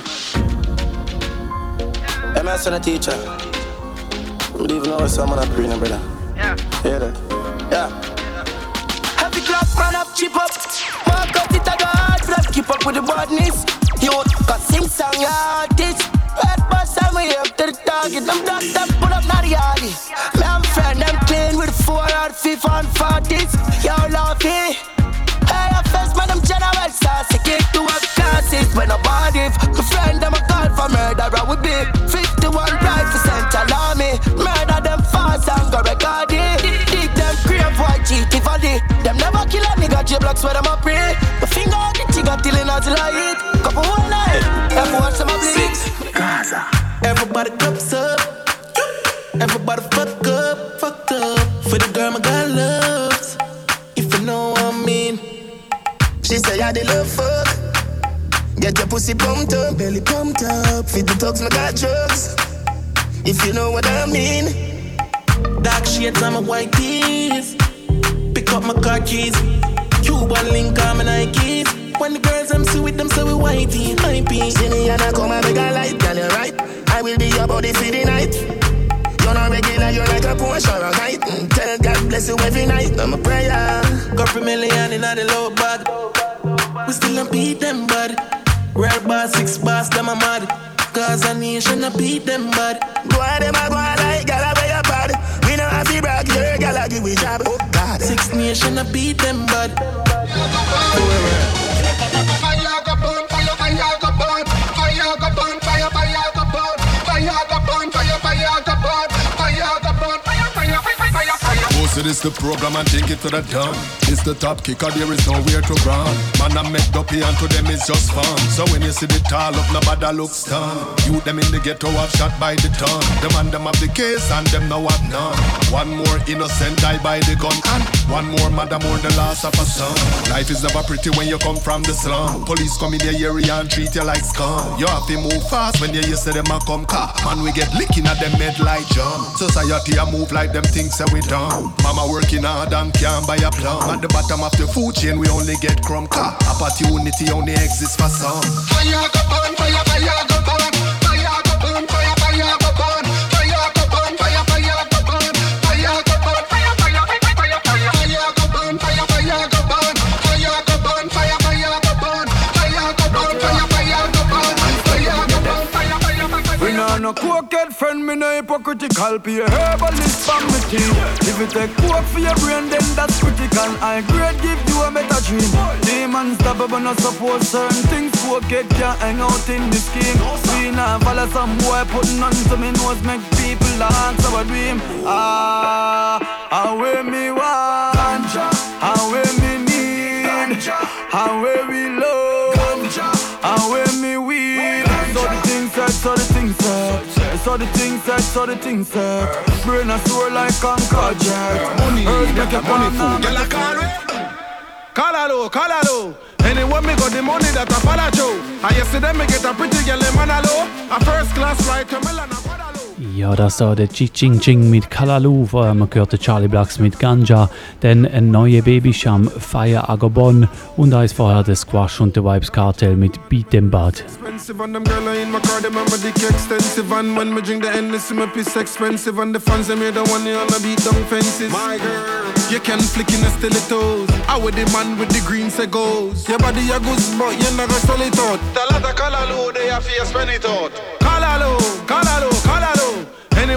Hey, my son a teacher. I'm leaving over someone up green, brother. Yeah. That? Yeah. Happy clap, man up, chip up. Mark up it, I go hard, flip, keep up with the badness. You got sing song artist. Red bus, I'm here up to the target. I'm done, done, put up, not the. Me and friend, I'm clean with four or fifth and forties. Yo, love it. When I'm if my friend them a call for murder, I would be 51 rifle central army. Murder them fast and go record it. Dig them crave white for the. Them never kill a nigga, J blocks where them a pray. My finger on the trigger till it not light. Couple one night, every watch them a bleed. Gaza. Everybody cups pussy pumped up, belly pumped up. Feed the dogs, my got drugs. If you know what I mean. Dark shades on my white tees. Pick up my car keys. Cuban link on my Nikes. When the girls I'm see with them, so we whitey, hypey. See me and I come and make a light, girl, you right. I will be your body for the night. You're not regular, you're like a Porsche or a kite. Mm, tell God bless you every night. I'm a prayer. Couple million in the low bag. We still don't beat them, bud. Red bar, six bars, them a mad. Cause a nation a beat them bad. Go on them a go like gala where you bad. We know have to brag, your gala give we job. Oh God. Six nation a beat them bad. So this the program and take it to the dome. It's the top kicker, there is nowhere to run. Man, I make dopey and to them it's just fun. So when you see the tall up, nobody looks dumb. You them in the ghetto have shot by the ton. The man them have the case and them now have none. One more innocent die by the gun and one more mother more the loss of a son. Life is never pretty when you come from the slum. Police come in your area and treat you like scum. You have to move fast when you hear them a come car. Man, we get licking at them head like jump. Society a move like them things that we done. Mama working hard and can't buy a plum. At the bottom of the food chain, we only get crumb car. Opportunity only exists for some. Fire go burn, fire, fire go burn. No cokehead friend, me no hypocritical. Be a herbalist from me team. If you take coke for your brain, then that's critical. I grade give you a better dream. Demons stop not support certain things. Cokehead can't hang out in the scheme. We nah follow some boy putting on to me nose, make people dance our dream. Ah, how way me want, how way me need, how way we So the things said, so the things said. Brain a sore like Concord jet. Money, Earth make a money food. Girl, I call Call her low, call her low. Anyway, me got the money that I follow Joe. And yesterday me get a pretty girl in Manalo. A first class flight to Milan. Ja, das war der Ching Ching mit Kalalu, vorher wir gehört der Charlie Blacks mit Ganja, dann ein neuer Babysham, Fire Agobon und eins vorher der Squash und der Vibes Cartel mit Beat Them Bad. expensive and them girl in my car, them the key extensive. And when me drink the Hennessy, my piece expensive. And the fans, them here the one on the beat down fences. My girl, you can flick in the stilettos. I with the man with the green goes. Your body a good, but you never sell it out Tell her to call her low, they have to spend it out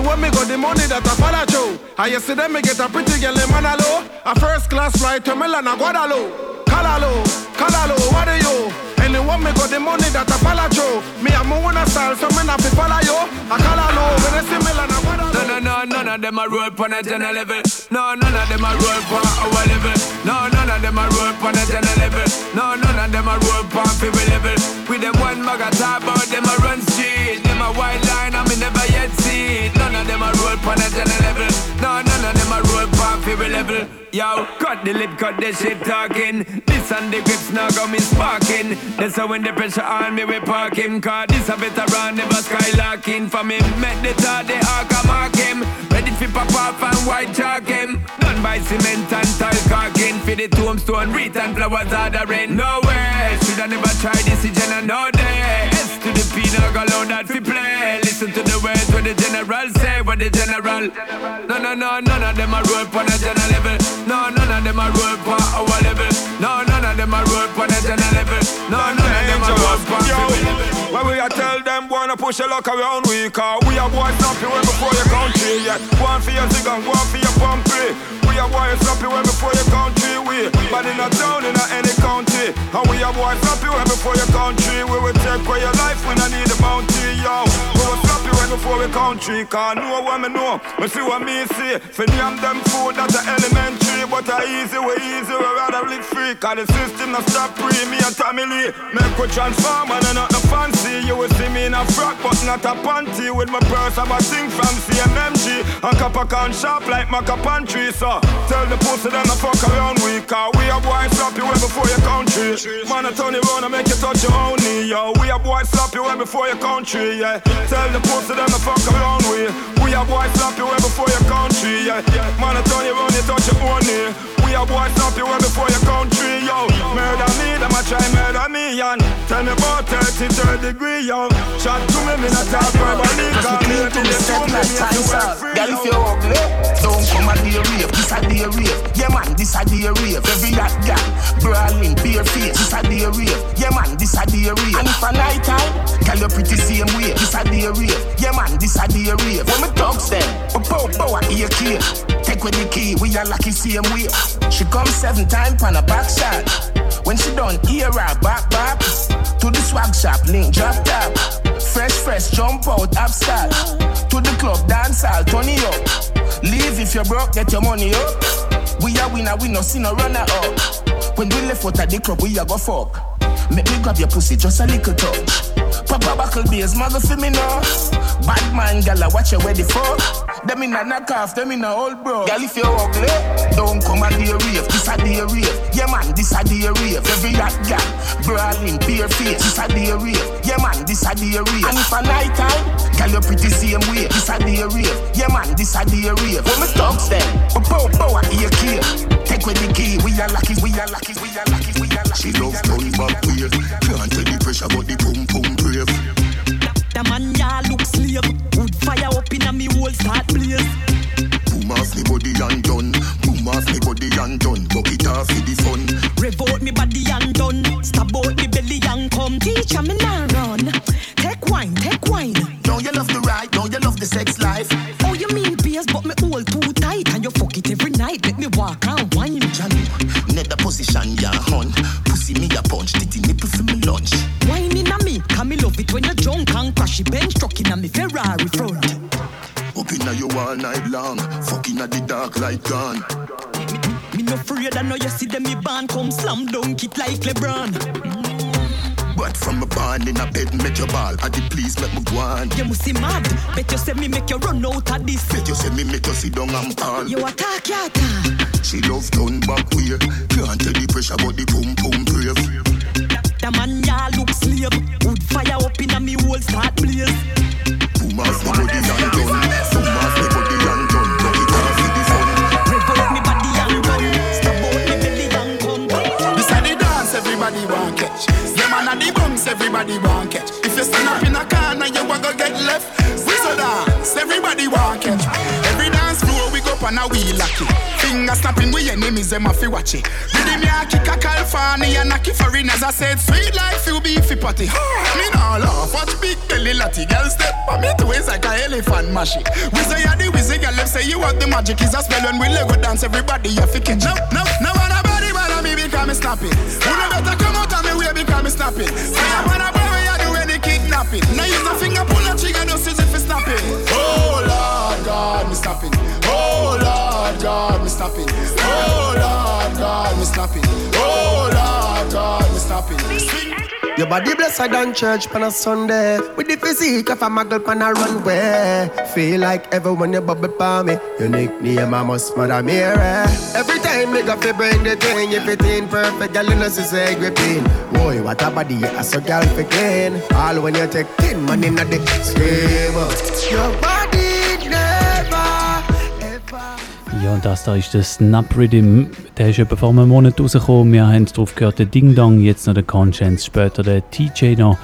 Anyway, me got the money that I follow Joe. I yesterday me get a pretty girl in Manalo. A first class flight to Milan, a Guadalo. Calalo, Calalo, what are you? Anyway, me got the money that I follow Joe. Me I'm on a style, so me not fi follow you. I Calalo, when I see Milan, a Guadalo. No, no, no, none of them a roll on a general level. No, none of them a roll on our level. No, none of them a roll on a general level. No, none of them a roll on people level. With them one mag a talk about them a run street. Them a white line, I me never yet see it. None of them a roll on a general level. No, none of them a roll on people level. Yo, cut the lip, cut the shit talking. This and the grips now got me sparking. That's how when the pressure on me we park him. Cause this a veteran never skylarking. For me, make the thought the arc a mark him. Ready for pop off and white chalk him. Done by cement and tile caulking. For the tombstone, wreath and flowers ordering. No way, should I never try this in general, no day. To the P, now go loud that fi play. Listen to the words what the general say, what the general. No, no, no, none of them a roll on a general level. No, none of them a roll on our level. No, none of them a roll on a general level. No, none of them a roll on our level. When we a tell them, wanna push your luck around we Cause we a boy snappy way before your country Yeah, one for your zig and one for your pumpy. We a boy snappy way before your country We, but in a town, in a any county. And we a boy snappy way before your country We will take away your life when I need a bounty, yo. We will snappy way before your country Cause know what me know, me see what me see. For name them food that's elementary But a easy way, easy way, rather live free. Cause the system not stop free, me and Tommy Lee. Make we transform and not the fancy. You will see me in a frock but not a panty. With my purse I'm a thing from CMMG And copper can sharp like my pantry. So tell the pussy them to fuck around we Cause we a boy you way before your country. Man I turn you round and make you touch your own knee. Yo, we a boy you way before your country Yeah, tell the pussy them to fuck around we We a boy slap you way before your country Yeah, man I turn you round you touch your own knee We a boy slap you way before your country Yo, murder me, them a try murder me And tell me about 30, 30 degree, yo. Shot to me, me not talk about verbally. Cause me to the step like Tyson. Girl, if you're ugly, don't come a day rave. This a day rave. Yeah, man, this a day rave. Every hot girl, brawling, bare face. This a day rave. Yeah, man, this a day rave. And if a night time, girl, you pretty same way. This a day rave. Yeah, man, this a day rave. When me talks them, we pow pow a AK. Take with the key, we are lucky same way. She come seven times on a back shot. When she done, ear her back back. To the swag shop, link drop top. Fresh, fresh, jump out, upstart. To the club, dance all, turn it up. Leave if you're broke, get your money up. We are winner, we no see no runner up. When we left out at the club, we a go fuck. Make me grab your pussy, just a little touch. Papa buckle beers, mother for me now. Bad man, gala, watch you the fuck. Them in a knock off, them in a old bro. Girl, if you're ugly, don't come and do a rave. This a day rave. Yeah, man, this a day rave. Every hot gal, brawling, bare face. This a day rave. Yeah, man, this a day rave. And if a night time, girl, you pretty same way. This a day rave. Yeah, man, this a day rave. When me talks them, but pow, pow, I hear. Take with the key. We are lucky, we are lucky, we are lucky. She loves turn back way. Can't take the pressure, but the boom boom brave. The man ya look slave. Wood fire up in a me whole start blaze. Boom off me body and done. Boom off me body and done. Bucket off for the fun. Rev out me body and done. Stab out me belly and come. Teacher me now run. Take wine, take wine. Don't you love the ride? Don't you love the sex life? Oh, you mean beers, but me all too tight. And you fuck it every night. Let me walk and the position, ya hun. Pussy me a punch. Titty nipple for me lunch. Wine in a me. Can me love it when you're drunk and crashy bench truck in a me Ferrari front. Up inna you all night long. Fucking at the dark light gone. Me no afraid, I know you see them me band come slam dunk it like LeBron. But from a barn in a bed, make your ball. I did please make me go on. You must see mad. Bet you say me make you run out of this. Bet you say me make you sit down and fall. You attack, you attack. She love turn back way. Can't tell the pressure, but the boom boom brave. The man ya look slave. Wood fire up in a me whole start blaze. Boom off me body and done. Everybody want catch. If you stand up in a corner you a go get left. So dance everybody want catch. Every dance floor we go on a wheel lucky. Finger snapping we enemies them a fi watch it. Rhythm ya kick a California and knock it foreigners. I said sweet life you be fi party. Me nah laugh watch big belly latty girl step on me twist like a elephant mashy. We say ya the wizzy girl them say you want the magic is a spell when we Lego dance everybody you fi catch. No no no one body bother me because me snapping. Who no better come me way because me snapping. Fire on a boy you do any kidnapping. Now use a finger pull a trigger just use it for snapping. Oh Lord God me snapping. Oh Lord God me snapping. Oh Lord God me snapping. Oh Lord God me snapping. Your body blessed than church on a Sunday. With the physique of a muggle on a runway. Feel like everyone you bubble for me. Your nickname I must mother mirror. Eh? Every time me go fi bring the thing, if it ain't perfect, girl you know she say gripping. Boy, what a body, yeah, so girl fi clean. All when you take ten money in the scream. Your body Ja, und das da ist der Snap Rhythm. Der ist etwa vor einem Monat rausgekommen. Wir haben drauf gehört, der Ding Dong, jetzt noch der Conscience, später der TJ noch.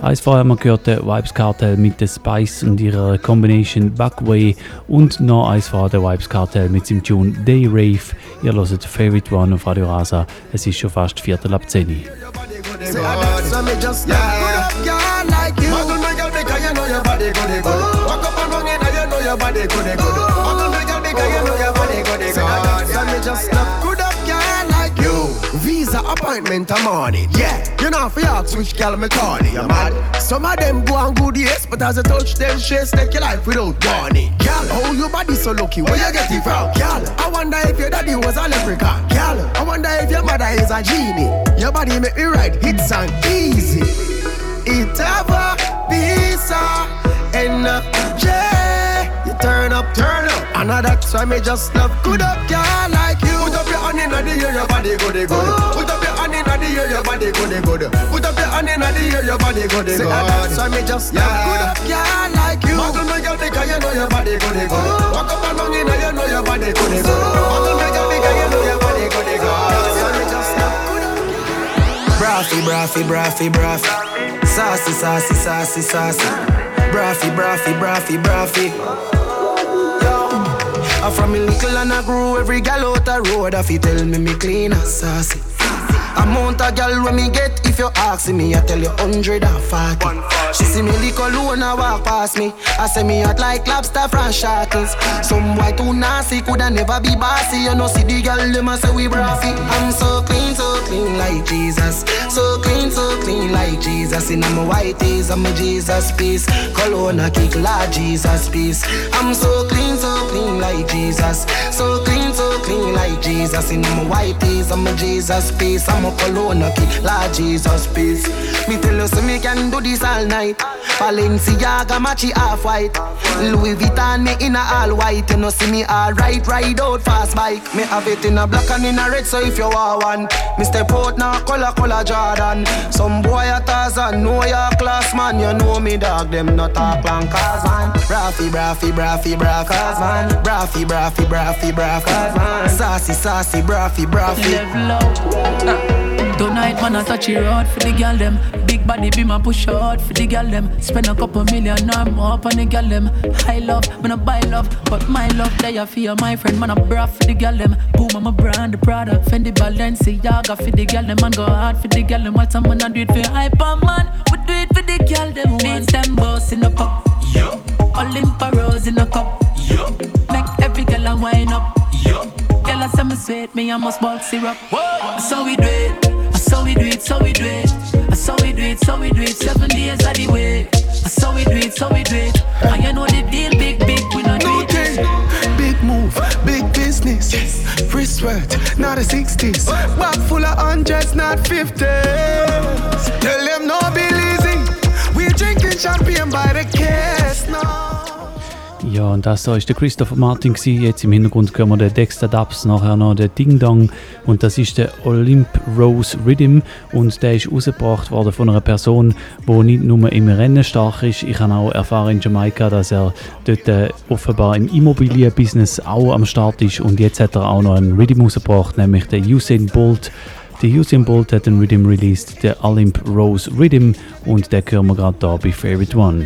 Eins vorher haben wir gehört, der Vibes Cartel mit der Spice und ihrer Combination Backway. Und noch eins vorher der Vibes Cartel mit seinem Tune Day Rave. Ihr hört Favorite One auf Radio Rasa. Es ist schon fast Viertel ab 10 Uhr. Appointment a morning, yeah. You know fi ask which girl me calling, you mad. Some of them go on good yes, but as you touch them, shit take your life without warning. Girl, how your body so lucky? Where you get it from? Girl, I wonder if your daddy was a leprechaun. Girl, I wonder if your mother is a genie. Your body make me ride hits and easy. It ever be so energy. You turn up, turn up. And that's why me just love good up, girl, like you. Put up your hand in the air, your body good, good. Put up your hand in the air, your body good, good. Put up your hand in the air, your body good, good. Ah, that's why me just love good girl, like you. Muggle me girl because you know your body good, good. Oh. Walk up and down in you know your body good, good. Oh. Muggle me girl because you know your body good, good. Ah, that's why me just love good. Braffy, braffy, braffy, braffy. Sassy, sassy, sassy, sassy. Braffy, braffy, braffy, braffy. I from me little and I grew every gal out the road. If you tell me me clean and sassy. Amount of gal when me get if you ask me, I tell you hundred and forty. She see me lick alone and walk past me. I say me hot like lobster from shackles. Some white too nasty coulda never be bossy. You know see the gal them a say we braffy. I'm so clean, so clean like Jesus. So clean, so clean like Jesus. In my white tees, I'm a Jesus piece. Cologne, I kick like Jesus piece. I'm so clean, so clean like Jesus. So clean, so clean like Jesus. In my white tees, I'm a Jesus piece. I'm a cologne, I kick like Jesus piece. Me tell you, so me can do this all night. Balenciaga matchy half white. Louis Vuitton me in a all white. You know see me alright, ride out fast bike. Me have it in a black and in a red. So if you want one, me step now color color Jordan. Some boy a Tarzan, know your class man. You know me dog, them not talk long cause man. Braffy, braffy, braffy, braffy, cause man. Braffy, braffy, braffy, braffy, cause man. Sassy, sassy, braffy, braffy. Tonight man I touch your road for the girl them. Big body be my push out for the girl them. Spend a couple million or up on the girl them. High love, me I buy love. But my love they a fear my friend. Man I bra for the girl them. Boom I'm a brand the product. Fendi Balenciaga for the girl them. Man go hard for the girl them. What some man I do it for hyper man We do it for the girl them. Beat them boss in a cup. Yo. Olympia Rose in a cup. Yo. Make every girl a wine up. Yo. Girl I say me sweet Me I must bulk syrup. Whoa. So we do it so we do it, so we do it. So we do it, so we do it. Seven days of the way. So we do it, so we do it. And you know the deal, big, big, we not do it. Big move, big business. Yes. Wristword, not a 60s. Bag full of hundreds, not 50s. Tell them no be easy. We drinking champagne by the case. Ja, und das da ist der Christopher Martin gewesen. Jetzt im Hintergrund hören wir den Dexter Dubs, nachher noch den Ding Dong und das ist der Olymp Rose Rhythm und der ist rausgebracht worden von einer Person, die nicht nur im Rennen stark ist. Ich habe auch erfahren in Jamaika, dass er dort äh, offenbar im Immobilienbusiness auch am Start ist und jetzt hat er auch noch einen Rhythm rausgebracht, nämlich den Usain Bolt der Usain Bolt hat einen Rhythm released, der Olymp Rose Rhythm und den hören wir gerade da bei Favorite One.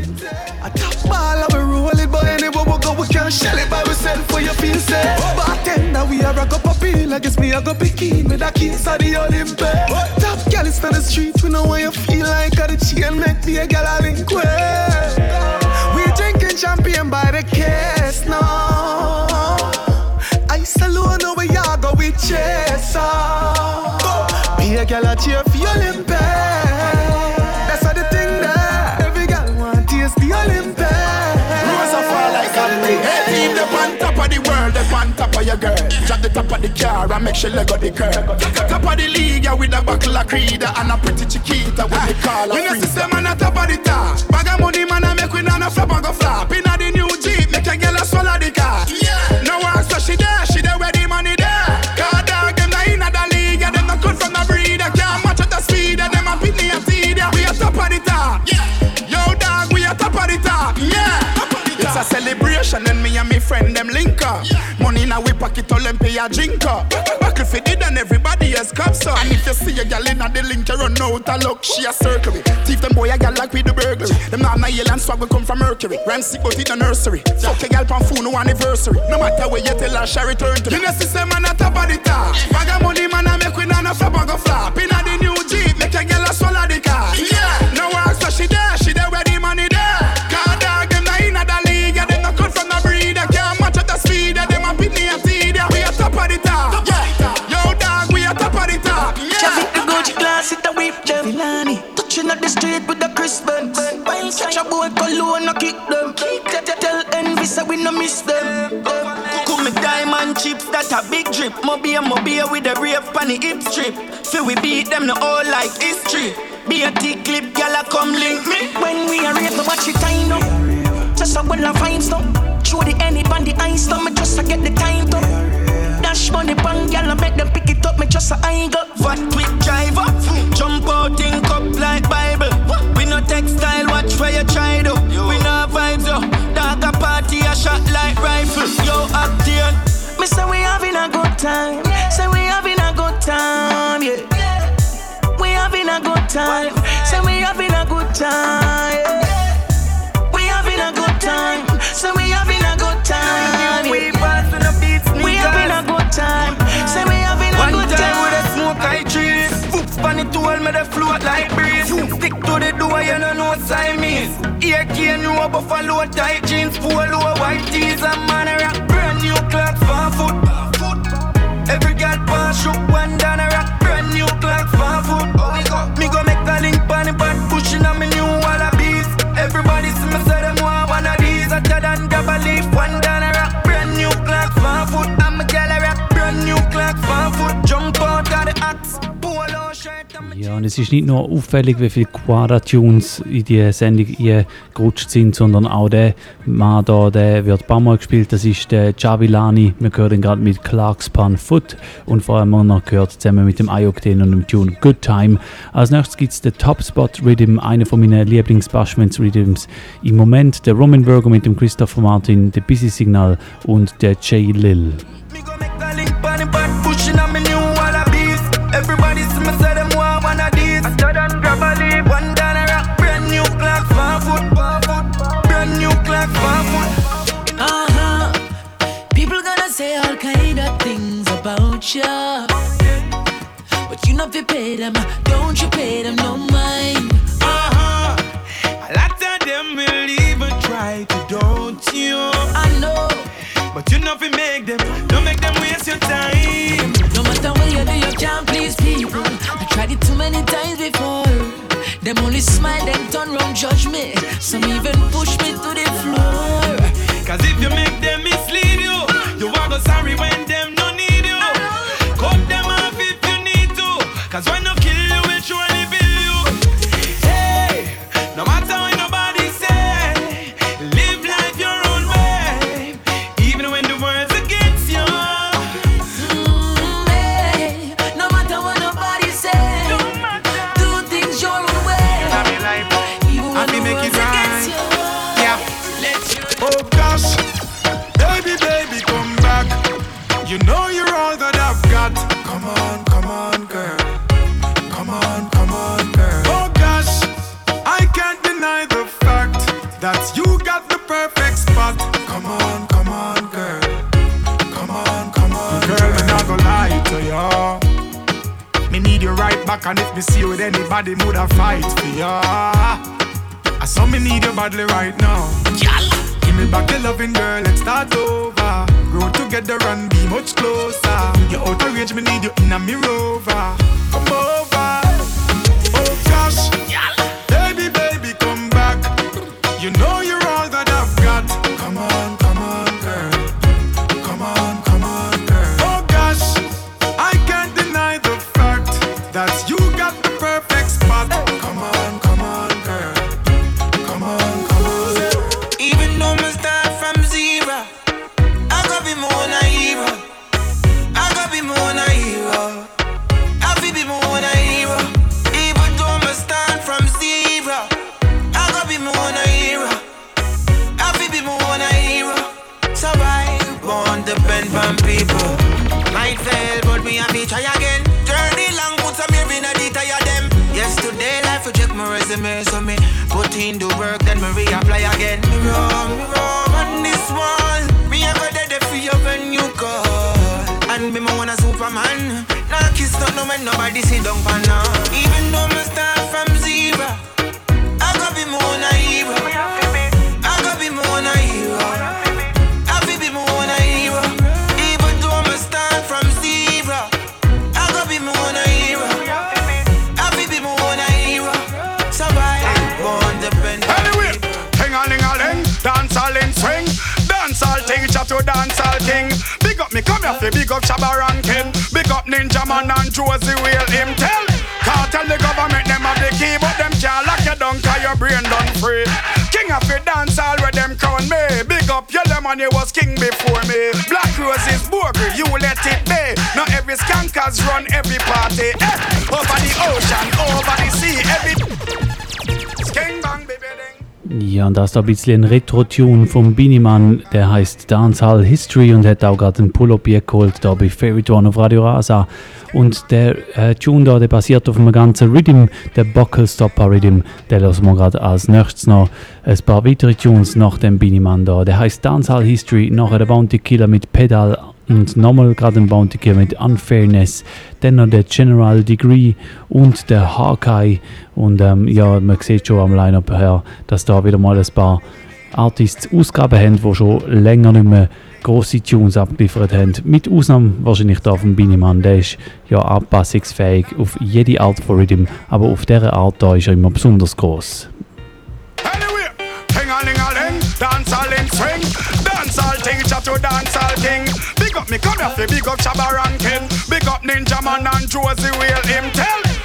Can't shell it by ourselves for your feel safe. Eh? Oh, bartender, we are a cup of peel. I guess me a go picking with the keys of the Olympus. Top gal is on the street, we know why you feel like a the chain make me a gal a link with. We drinking champagne by the case now. Ice alone, know where you go with chaser. Ah. Be a gal a cheer for your Olympus. of the world, they on top of your girl. Drop the top of the car and make sure leg of the curb. Top of the league, yeah, with a buckle of creed and a pretty chiquita with the call of free. system on the top of the top. Bag of money, man, I make we not flop and go flop. Inna the new Jeep, make a girl a swallow the car. Yeah. No one so she there, she there where the money there. Car dog, them not inna the league, yeah, them not good from the breed. Can't match at the speed, and them a pitney a feed. We a top of the top. Yeah. Yo, dog, we a top of the top. Yeah. A celebration and me and me friend them link up. Money a we pocket Olympia drink up. Back if it and everybody has cups up. And if you see a gal in a the link, you run out a look, she a circle me. Thief them boy a gal like with the burglary. Them not my and swag will come from Mercury. Ram sick but in the nursery. Fuck a gal pan phone no anniversary. No matter where you tell her, she return to me. Know system man a top of the top. Bag of money man a make we not no flop and go flop. In the new Jeep, make a gal a swallow the car. Yeah. No work so she there, she there where the money there. Gucci glass, it a whip them. Filani. Touching up the street with the Chris Benz. While catch a boy cologne, I kick them. Tell envy say we no miss them. Cook me diamond chips, that a big drip. Mobile, mobile with a brave panny hip strip. Feel we beat them the all like history. Be a a T clip, gyal come link me. When we are rave, no watch it time up. Just a well I find stuff. Show the any band the ice stuff, me just a get the time up. Dash money bang, gyal I make them pick it up, me just a eye go. What quick drive up, jump out in cup like Bible. We no textile, watch where you try to. We no vibes yo, dog a party a shot like rifle. Yo acting, me say we having a good time. Say we having a good time, yeah. We having a good time. Say we having a good time. yeah. me the float like breeze. Stick to the door, you don't know what I mean. Here can you a low tight jeans, polo white tees, and man a rock brand new clocks for foot. Every girl pass shoot one down a rock brand new clocks for foot. Me go make a link on the back, pushing on me new wall of beef. Everybody see me say them want one of these, hotter grab a leaf, one down a rock brand new clocks for foot. Ja, und es ist nicht nur auffällig, wie viele Quadra-Tunes in die Sendung gerutscht sind, sondern auch der Mann da, der wird ein paar Mal gespielt, das ist der Javilani. Wir hören ihn gerade mit Clark's Pan Foot und vor allem noch gehört zusammen mit dem Ioctane und dem Tune Good Time. Als nächstes gibt es den Top Spot Rhythm, einer von meinen Lieblings-Bashments Rhythms im Moment, der Roman Burger mit dem Christopher Martin, der Busy Signal und der Jay Lil. You, but you know if you pay them, don't you pay them no mind. Uh huh. A lot of them will even try to don't you. I know. But you know if you make them, don't make them waste your time. No matter what you do, you can't please people. I tried it too many times before. Them only smile, then turn round, judge me. Some even push me to the floor. Cause if you make them mislead you, you won't go sorry when Cause when no you. Me need you right back, and if me see you with anybody, would I fight for ya? I saw me need you badly right now. Give me back the loving girl, let's start over. Grow together and be much closer. You're out of range, me need you in a me rover. Come over. Ist ein bisschen Retro-Tune vom Biniman, der heißt Dancehall History und hat auch gerade einen Pull-Up geholt, da bei Favorite One auf Radio Rasa. Und der äh, Tune da, der basiert auf einem ganzen Rhythm, der Buckle Stopper Rhythm. Den lassen wir gerade als nächstes noch ein paar weitere Tunes nach dem Biniman da. Der heißt Dancehall History, nachher der Bounty Killer mit Pedal und nochmal gerade ein Bounty mit Unfairness, dann noch der General Degree und der Hawkeye und ähm, ja, man sieht schon am Line-Up her, dass da wieder mal ein paar Artists Ausgaben haben, die schon länger nicht mehr grosse Tunes abgeliefert haben. Mit Ausnahme wahrscheinlich da vom Biniman, der ist ja anpassungsfähig auf jede Art von Rhythm, aber auf dieser Art da ist er immer besonders groß. Hang a ling a ling, dance all in swing. Dance all thing, chat to dance all king. Me come here, fi big up Shabba Rankin, big up Ninja Man and Josie Wheel. Him tell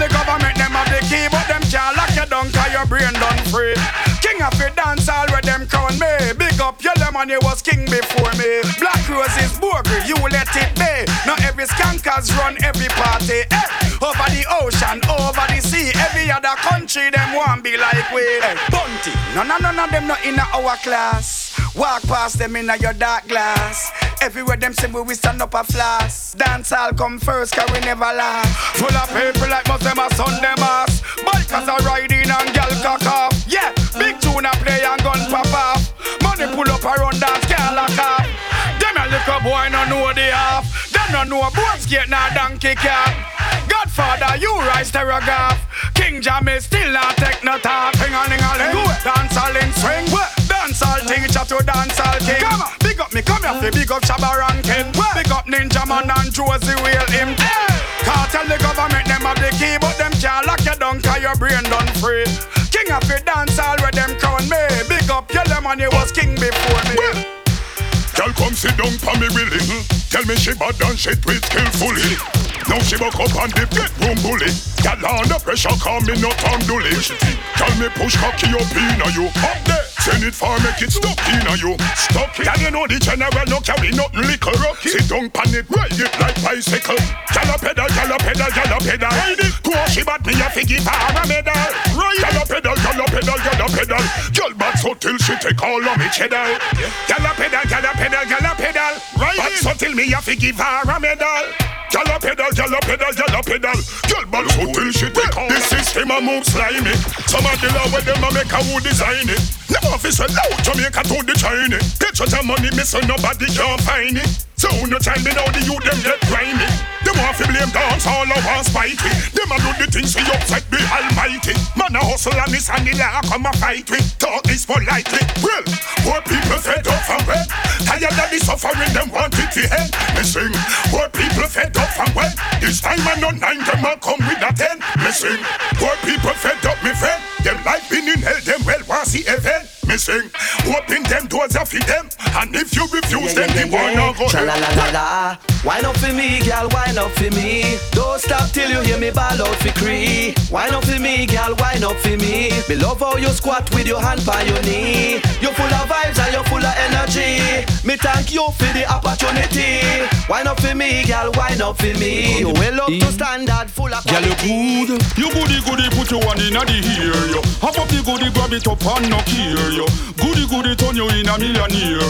the government them have the key, but them can't lock you down cause your brain done free. King of the dance all where them crown me. Big up your lemon, he was king before me. Black roses, burger, you let it be. Not every skankers run every party. Eh. Over the ocean, over the sea, every other country them want be like we. Hey, bunty, none of none of them not in our class. Walk past them in a your dark glass. Everywhere them say we, we stand up a flash. Dance all come first, cause we never last. Full of people like most them a Sunday mass. Bikers are riding and gal cock off. Yeah, big tune a play and gun pop off. Money pull up around dance, can't lock off. Them a little boy no know the half. Them no know boat skate nor donkey cat. Godfather, you rise terrorgraph. King Jammy still not take no talk. Hang on, hang on, dance all in swing. Dance all teacher to dance all king. Come on, big up me, come here, fi big up Shabba Rankin. Big up Ninja Man and Josie Wheel him. Can't tell the government them have the key, but them can't lock you down cause your brain done free. King of the dance all where them crown me. Big up your lemon, he was king before me. Girl, come sit down for me willing. Tell me she bad and she tweet skillfully. Now she buck up on the bedroom bully. Girl, under pressure, call me not on dully. Tell me push cocky up in you. Up there. Send it for make it stuck in you. Stuck it. Girl, you know the general no carry nothing liquor. Sit down pan it, ride it like bicycle. Gyal a pedal, gyal a pedal, gyal a pedal. Ride it. To she bad me a fi give her a medal. Ride Gyal pedal, gyal a pedal, gyal a pedal. Gyal bad so till she take all of me cheddar. Gyal a pedal, gyal a pedal, gyal a pedal. Ride bad so till me a fi give her a medal. Gyal a pedal, gyal a pedal, gyal a pedal. Gyal bad so till she take all. The system a move slimy. Some the law where them a make a who design it. Never fi sell out Jamaica to the China. Picture the money, me so nobody can find it. So no time me now the youth them get grimy. Want fi blame dance all I want spite me. Them a do the things we upset the Almighty. Man a hustle and this and the law come a fight me. Talk this politely. Well, poor people fed up from when tired of the suffering them want it to end. Me sing. Poor people fed up from when this time I know nine them a come with a ten. Me sing. Poor people fed up me friend. Them life been in hell. Them well want see heaven. Me sing. Open them doors and feed them. And if you refuse them, the war no go Cha la la la la. Wine up for me, girl, wine up for me. Don't stop till you hear me ball out for cree. Wine up for me, girl, wine up for me. Me love how you squat with your hand by your knee. You full of vibes and you full of energy. Me thank you for the opportunity. Wine up for me, girl, wine up for me. You well up to standard, full of Girl, you good. You goody goody, put your one in the ear. Yo. Hop up the goody, grab it up and knock here. Yo. Goody goody, turn you in a millionaire.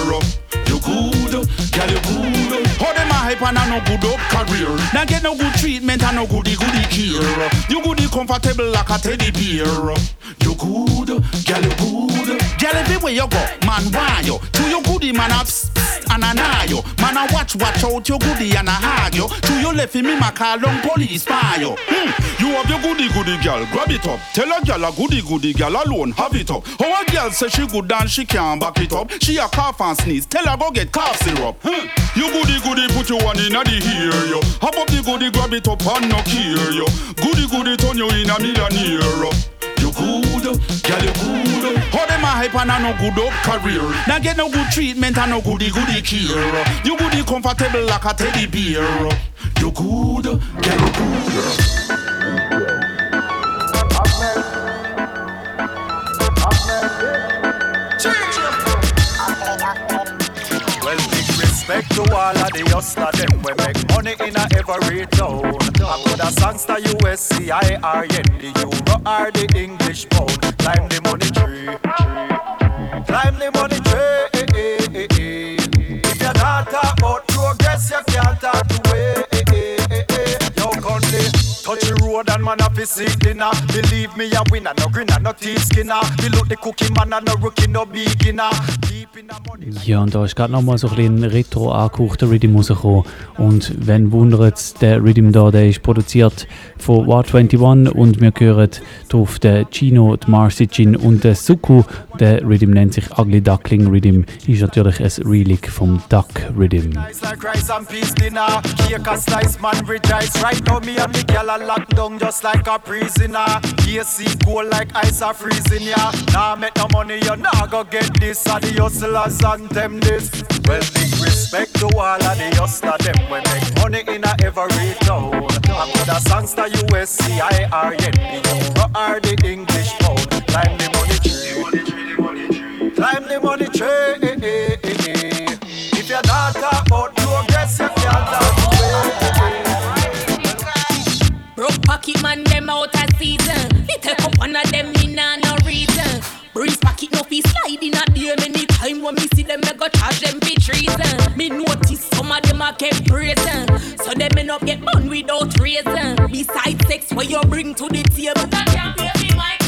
You good, girl, you good. How them a hype and a no good up career. Now get no good treatment and no goody goody care. You goody comfortable like a teddy bear. You good, girl, you good. Girl, everywhere you go, man, why you? To your goody, man, psst, and a nah yo. Man, a watch, watch out your goody and a hag yo. To your left, me, my call long police spy yo. Hmm. You have your goody goody girl, grab it up. Tell a girl a goody goody girl alone, have it up. How a girl say she good and she can't back it up. She a cough and sneeze, tell her go get cough syrup. Hmm. You goody goody put your one in a the ear yo. Hop up the goody, grab it up and knock here yo. Goody goody turn you in a millionaire. You good, girl you good. How them a hype and a no good up career. Now get no good treatment and no goody goody care. You goody comfortable like a teddy bear. You good, girl you good. Respect to all of the hustler them we make money in a every town. I put a songster USC, IRN, the euro or the English pound. Climb the money tree, climb the money tree. If you're not talk about progress, you can't talk to touch the road and man up his seat dinner. Believe me, a winner, no grinner, no teeth skinner. We look the cookie man no rookie, no beginner. Ja, und da ist gerade nochmal so ein bisschen retro angehauchter Rhythm rausgekommen. Und wenn wundert der Rhythm da, der ist produziert von War 21 und wir hören drauf den Gino, die Marcy Gin und den Suku. Der Rhythm nennt sich Ugly Duckling Rhythm, ist natürlich ein Relic vom Duck Rhythm. Nice like rice and peace dinner. Cake a slice, man rejoice. Right now, me and the girl are locked down just like a prisoner. AC cold like ice are freezing ya. Nah, make no money, you nah go get this. Are the hustlers and them this. Well, big respect to all of the hustler them. We make money in a every town. I could have songster U-S-C-I-R-N The euro or the English pound Climb the money tree Climb the money tree man, them out of season. He take up one of them, me nah no reason. Breeze pocket no fee slide in a day. Many time when me see them, me go charge them for treason. Me notice some of them a get brazen, so them me not get bun without reason. Besides sex, what you bring to the table, that can't me my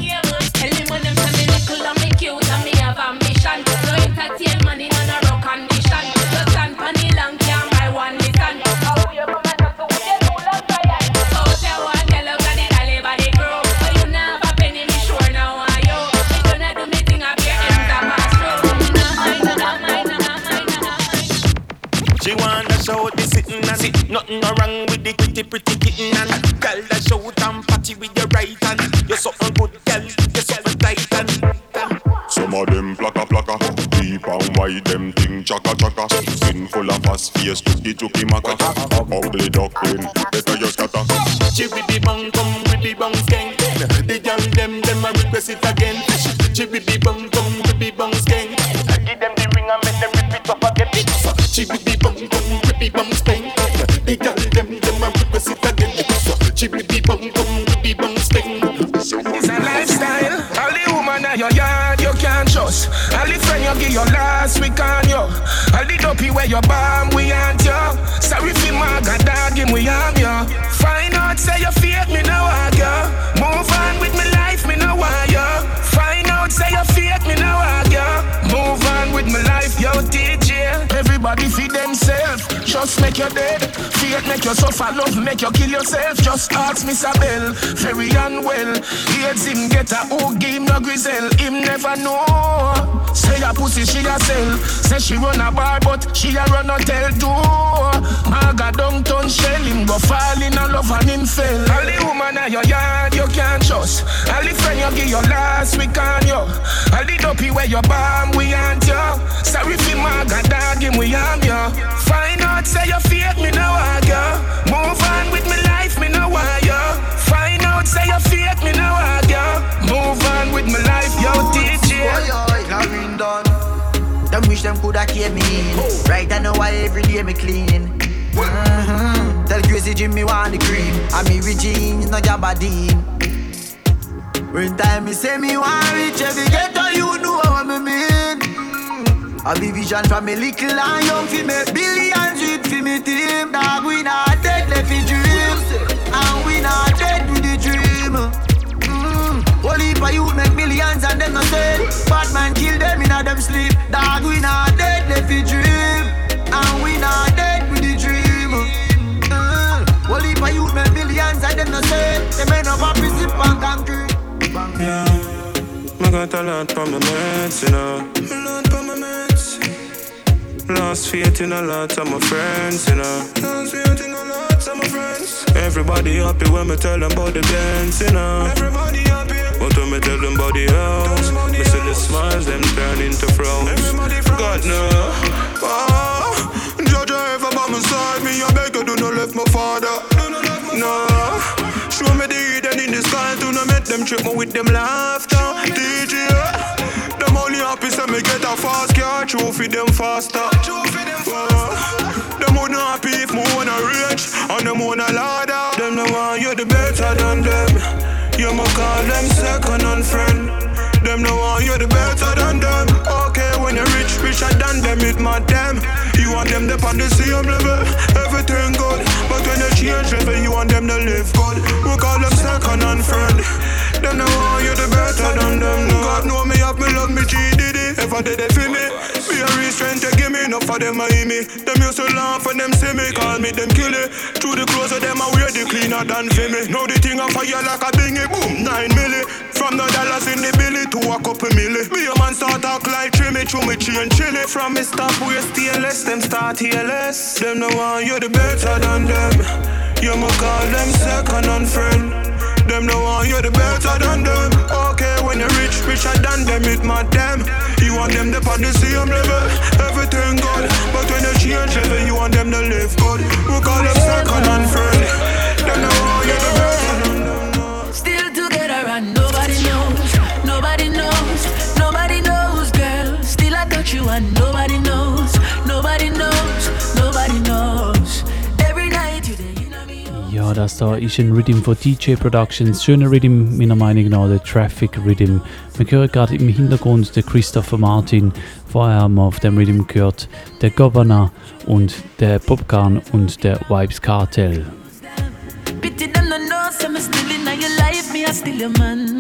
She wanna show the sitting and sit. Nothing no wrong with the pretty pretty kitten and girl that show and party with your right hand. You're something good, girl. You're something tight and. Some of them plaka plaka Deep and wide them thing chaka chaka Skin full of fast face chucky chucky maka Ugly duckling better you scatter She with the bang come with the bang skank. The girl them them a request it again. She with the bang come with the bang skank. Give them the ring and make them rip it up again. She with the The girl them them a request it again. With the bang come with the bang skank. It's a lifestyle. All the woman at your yard you can't trust. All the friend you give your last week on you. All the dopey where you bomb we aren't you. Sorry for my god dog him we harm you. Find out say you fake me no want you. Move on with my life me no want you. Find out say you fake me no want you. Move on with my life yo DJ. Everybody feed themselves. Just make you dead. Fate make you suffer. Love make you kill yourself. Just ask Miss Abel. Very unwell. AIDS him get a give him no grizzle. Him never know. Say a pussy she a sell. Say she run a bar but she a run hotel too. Maga downtown shell him go fall in a love and him fell. All the woman at your yard you can't trust. All the friend you give your last week on you. All the dopey where you bomb we aren't you. Sorry for Maga dog him we harm you. Find out say you fake me no Move on with my life me no want. Find out say me no. Move on with my life yo done. Them wish them coulda kept me in. Right I know why every day me clean. Mhm. Tell crazy Jimmy want the cream. And me with jeans, no Jabadine. When time me say me want reach every ghetto, you know what me mean. I be vision from me little and young fi make billions with fi me team. Dog we not dead left fi dream, and we not dead with the dream. Mm. Whole heap of youth make millions and them not dead. Bad man kill them in a them sleep. Dog we not dead left fi dream, and we not dead with the dream. Mm. Whole heap of youth make millions and them not dead. Them end up a prison and concrete. Yeah, I got a lot from my mates, you know. A lot from my mates. Lost faith in a lot of my friends, you know. Lost faith in a lot of my friends. Everybody happy when me tell them about the dance, you know. Everybody happy. But when me tell them about the house, me see the smiles them turn into frowns. Everybody God no. Oh, judge ever by my side, me I beg you do not left my father. No. Show me the hidden in the sky to not make them trip me with them laughter. DJ, only happy say me get a fast car, trophy them faster. Uh, them only happy if me wanna rich and them wanna ladder. Them no want you the better than them. You mo call them second and friend. Them no want you the better than them. Okay, when you're rich, richer than them, it mad them. You want them to on the same level, everything good. But when you change level, you want them to live good. We call them second and friend. Them no want you the better than them. No. God know me have me love me G Diddy. If I did it for me, be a strength to give me. Enough for them I me. Them used to laugh when them see me, call me them kill it. Through the clothes of them I wear the cleaner than for me. Now the thing I fire like a bingy, boom, nine milli. From the dollars in the billy to a couple milli. Me a man start talk like trimmy, through me chain chilly. From me stop we stainless, them start heelless. Them no want you the better than them. You mo call them second and friend. Them no want you the better than them. Okay, when you're rich, richer than them, it mad them. You want them to on the same level, everything good. But when you change level, you want them to live good. We call them second and friend. don't know. Yeah, the girls You and nobody knows, nobody knows, nobody knows. Every night you in a me. Ja, das da ist ein Rhythm von DJ Productions. Schöner Rhythm, meiner Meinung nach, der Traffic Rhythm. Wir hören gerade im Hintergrund den Christopher Martin. Vorher haben wir auf dem Rhythm gehört der Governor und der Popcorn und der Vibes Cartel. Me still in your life, me I still your man.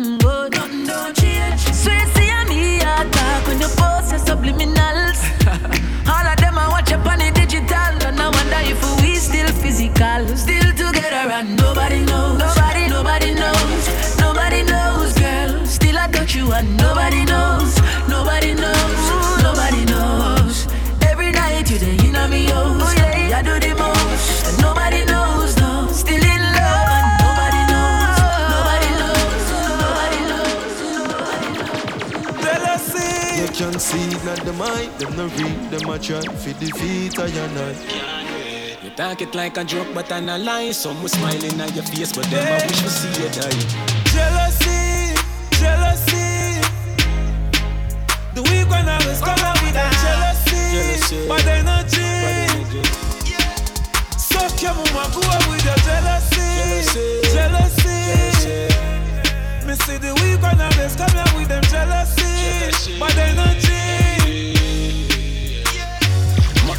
Mind. Them no read, them a try for defeat I and I. You talk it like a joke, but I'm a lie. Some will smiling at your face, but them I wish to see you die. Jealousy, jealousy. The weak one always come out with that jealousy, Jealousy. but energy. Suck your mama, go up with your jealousy, jealousy. Me see the weak one always come out with them jealousy, but energy.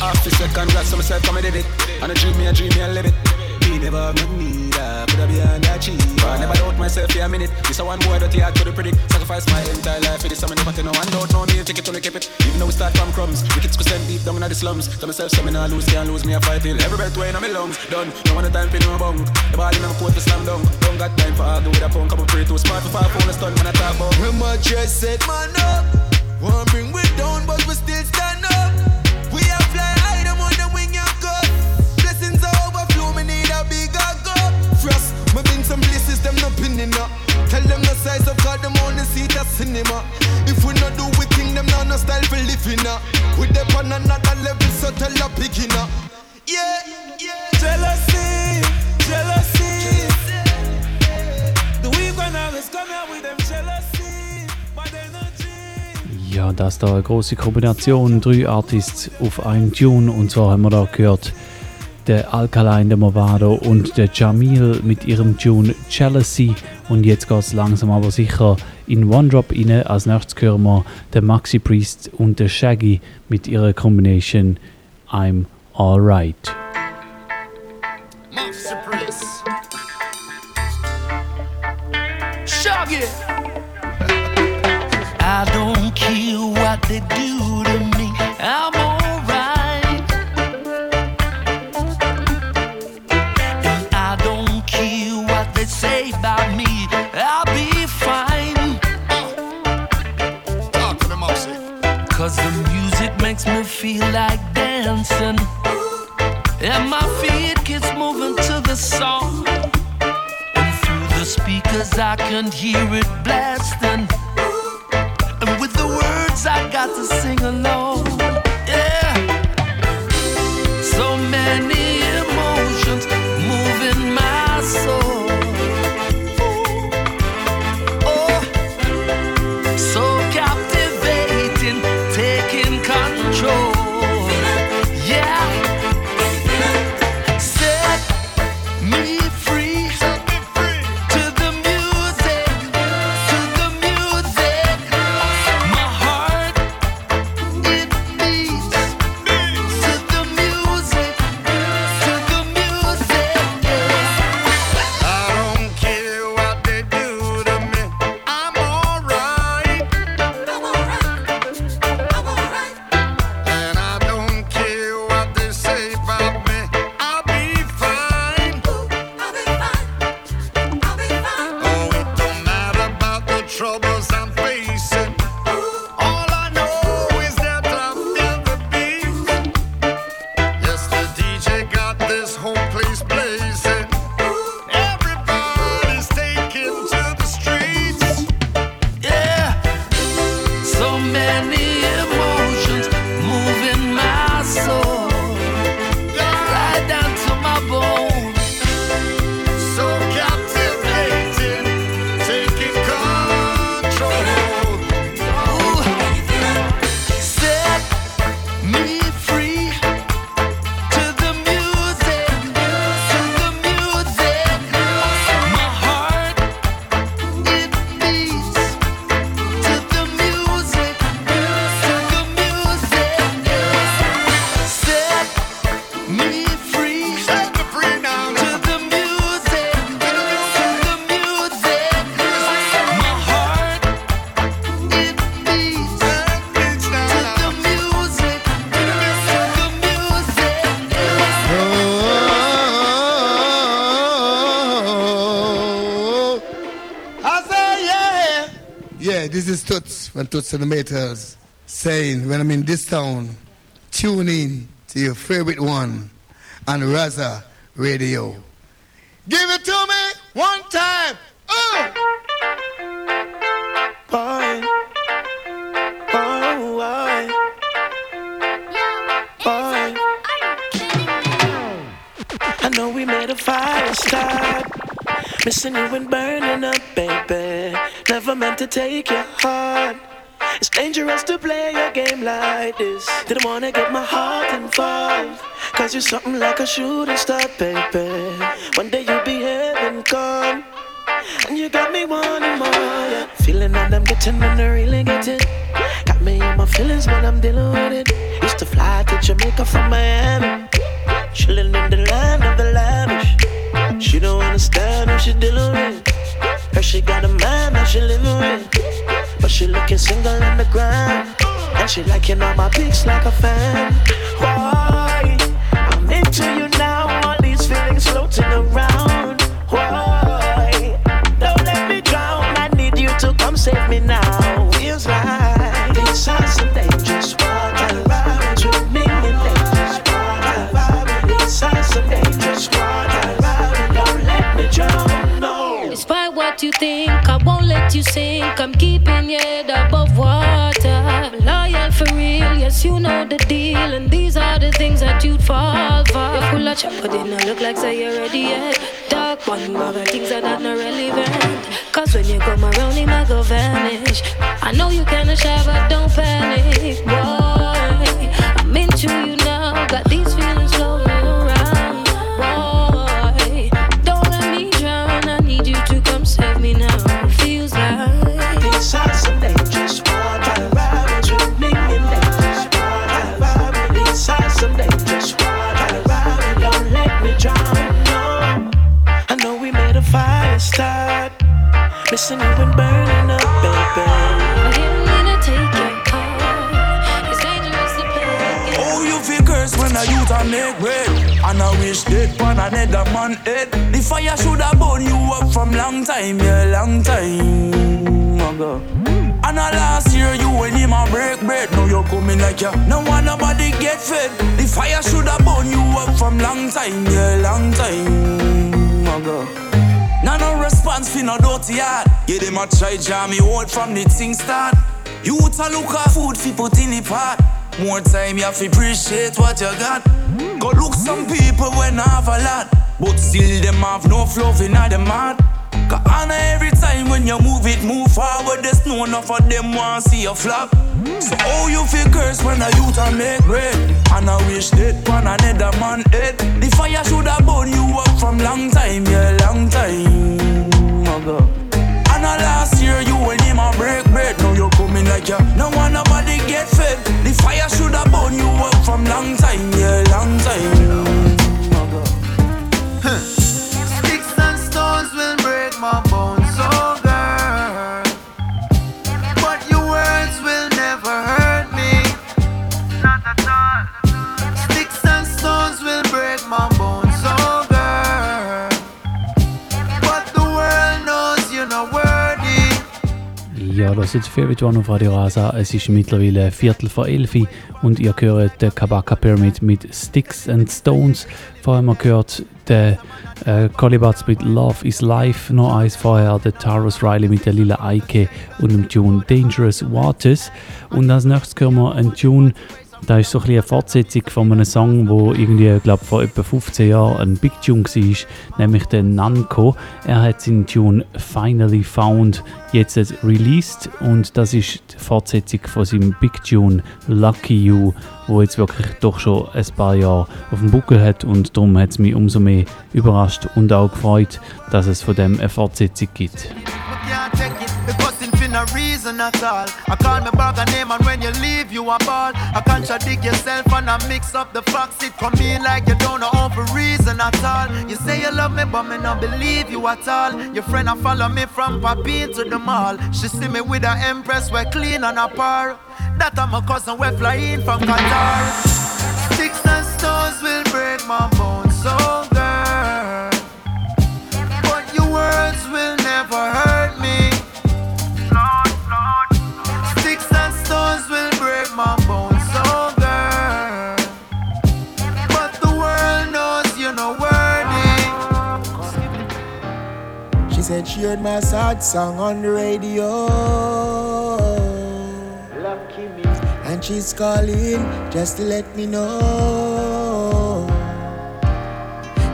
My officer congrats to myself, come and did it. And I dream me, I dream me, I live it. Me never have no need, I put a behind that cheap. I never doubt myself for a minute. This a one boy that I could predict. Sacrifice my entire life for this, I'm never tell no one don't know me, take it to keep it. Even though we start from crumbs, wicked squeeze send deep down in the slums. Tell myself, so me nah lose, can't lose me, I fight till every breath way in my lungs. Done, no one time for no bunk. The ball in my court to slam dunk. Don't got time for argue with a punk, I'm pretty too smart for far phone, a stun when I talk about. When my chest set man up, want bring we down, but we still stand up. We them on another level, so tell picking up. Yeah, yeah. Jealousy, jealousy. The weak one always come out with them jealousy, but. Ja, das da eine große Kombination, drei Artists auf einem Tune und zwar haben wir da gehört der Alkaline, der Movado und der Jamil mit ihrem Tune Jealousy und jetzt geht es langsam aber sicher in One Drop rein. Als nächstes hören wir den Maxi Priest und der Shaggy mit ihrer Combination I'm Alright. Maxi Priest. Shaggy. I don't care what they do feel like dancing. And my feet gets moving to the song. And through the speakers I can hear it blasting. And with the words I got to sing along. The Maytals saying when I'm in this town, tune in to your favorite one on Rasa Radio. Give it to me one time. Oh! Boy. Oh, boy. Boy. I know we made a fire start. Missing you and burning up, baby. Never meant to take your heart. It's dangerous to play a game like this. Didn't wanna get my heart involved. Cause you're something like a shooting star, baby. One day you'll be heaven come. And you got me wanting more, yeah. Feeling that I'm getting it. Got me in my feelings when I'm dealing with it. Used to fly to Jamaica from Miami. Chilling in the land of the lavish. She don't understand who she dealing with. Her she got a man that she living with. But she looking single in the ground. And she liking all my pics like a fan. Why? I'm into you now. All these feelings floating around. Why? Don't let me drown. I need you to come save me now. Feels like this is some dangerous water. With me in dangerous water. This is some dangerous water. Don't let me drown. No. Despite what you think, You sink. I'm keeping your head above water. Loyal for real, yes, you know the deal. And these are the things that you'd fall for. You're full of chop, but they not look like say you're ready yet. Dark one, other things are not relevant. Cause when you come around, he might go vanish. I know you kinda shy, but don't panic, boy. I'm into you now, got these feelings Missing you and burning up, baby. Oh, you feel cursed when I use a make bread. And I wish dead pan another man head. The fire should have burned you up from long time, yeah, long time ago. And I last year you when him a break bread. Now you're coming like ya. No one nobody get fed. The fire should have burned you up from long time, yeah, long time ago. Now no response fi no dirty yard. Yeah, them a try jam me out from the thing start. You to look at food fi put in the pot. More time you have appreciate what you got. Go look some people when have a lot, but still them have no love in them heart. Cause honor every time when you move it, move forward. There's no enough of them want see you flop. So how you feel curse when a youth a make bread? And I wish that pan another man head. The fire should have burned you up from long time, yeah, long time ago. And a last year you when him a break bread. Now you coming like ya. No one nobody get fed. The fire should have burned you up from long time, yeah, long time. Sticks and stones will break my Ja, das ist Favorite One auf Radio Rasa. Es ist mittlerweile Viertel vor elf und ihr hört den Kabaka Pyramid mit Sticks and Stones. Vorher haben wir gehört den äh, mit Love is Life, noch eins vorher der Taros Riley mit der Lila Eike und dem Tune Dangerous Waters. Und als nächstes hören wir einen Tune, da ist so ein eine Fortsetzung von einem Song, wo irgendwie, glaube vor etwa 15 Jahren ein Big Tune war, nämlich der Nanko. Er hat seinen Tune Finally Found jetzt released und das ist die Fortsetzung von seinem Big Tune Lucky You, wo jetzt wirklich doch schon ein paar Jahre auf dem Buckel hat und darum hat es mich umso mehr überrascht und auch gefreut, dass es von dem eine Fortsetzung gibt. Reason at all. I call me a name and when you leave you a ball. I contradict yourself and I mix up the facts. It come in like you don't know for reason at all. You say you love me but me not believe you at all. Your friend I follow me from Papine to the mall. She see me with her empress we're clean and a par. That I'm a cousin we're flying from Qatar. Sticks and stones will break my bones, so girl. But your words will never hurt heard my sad song on the radio. And she's calling just to let me know.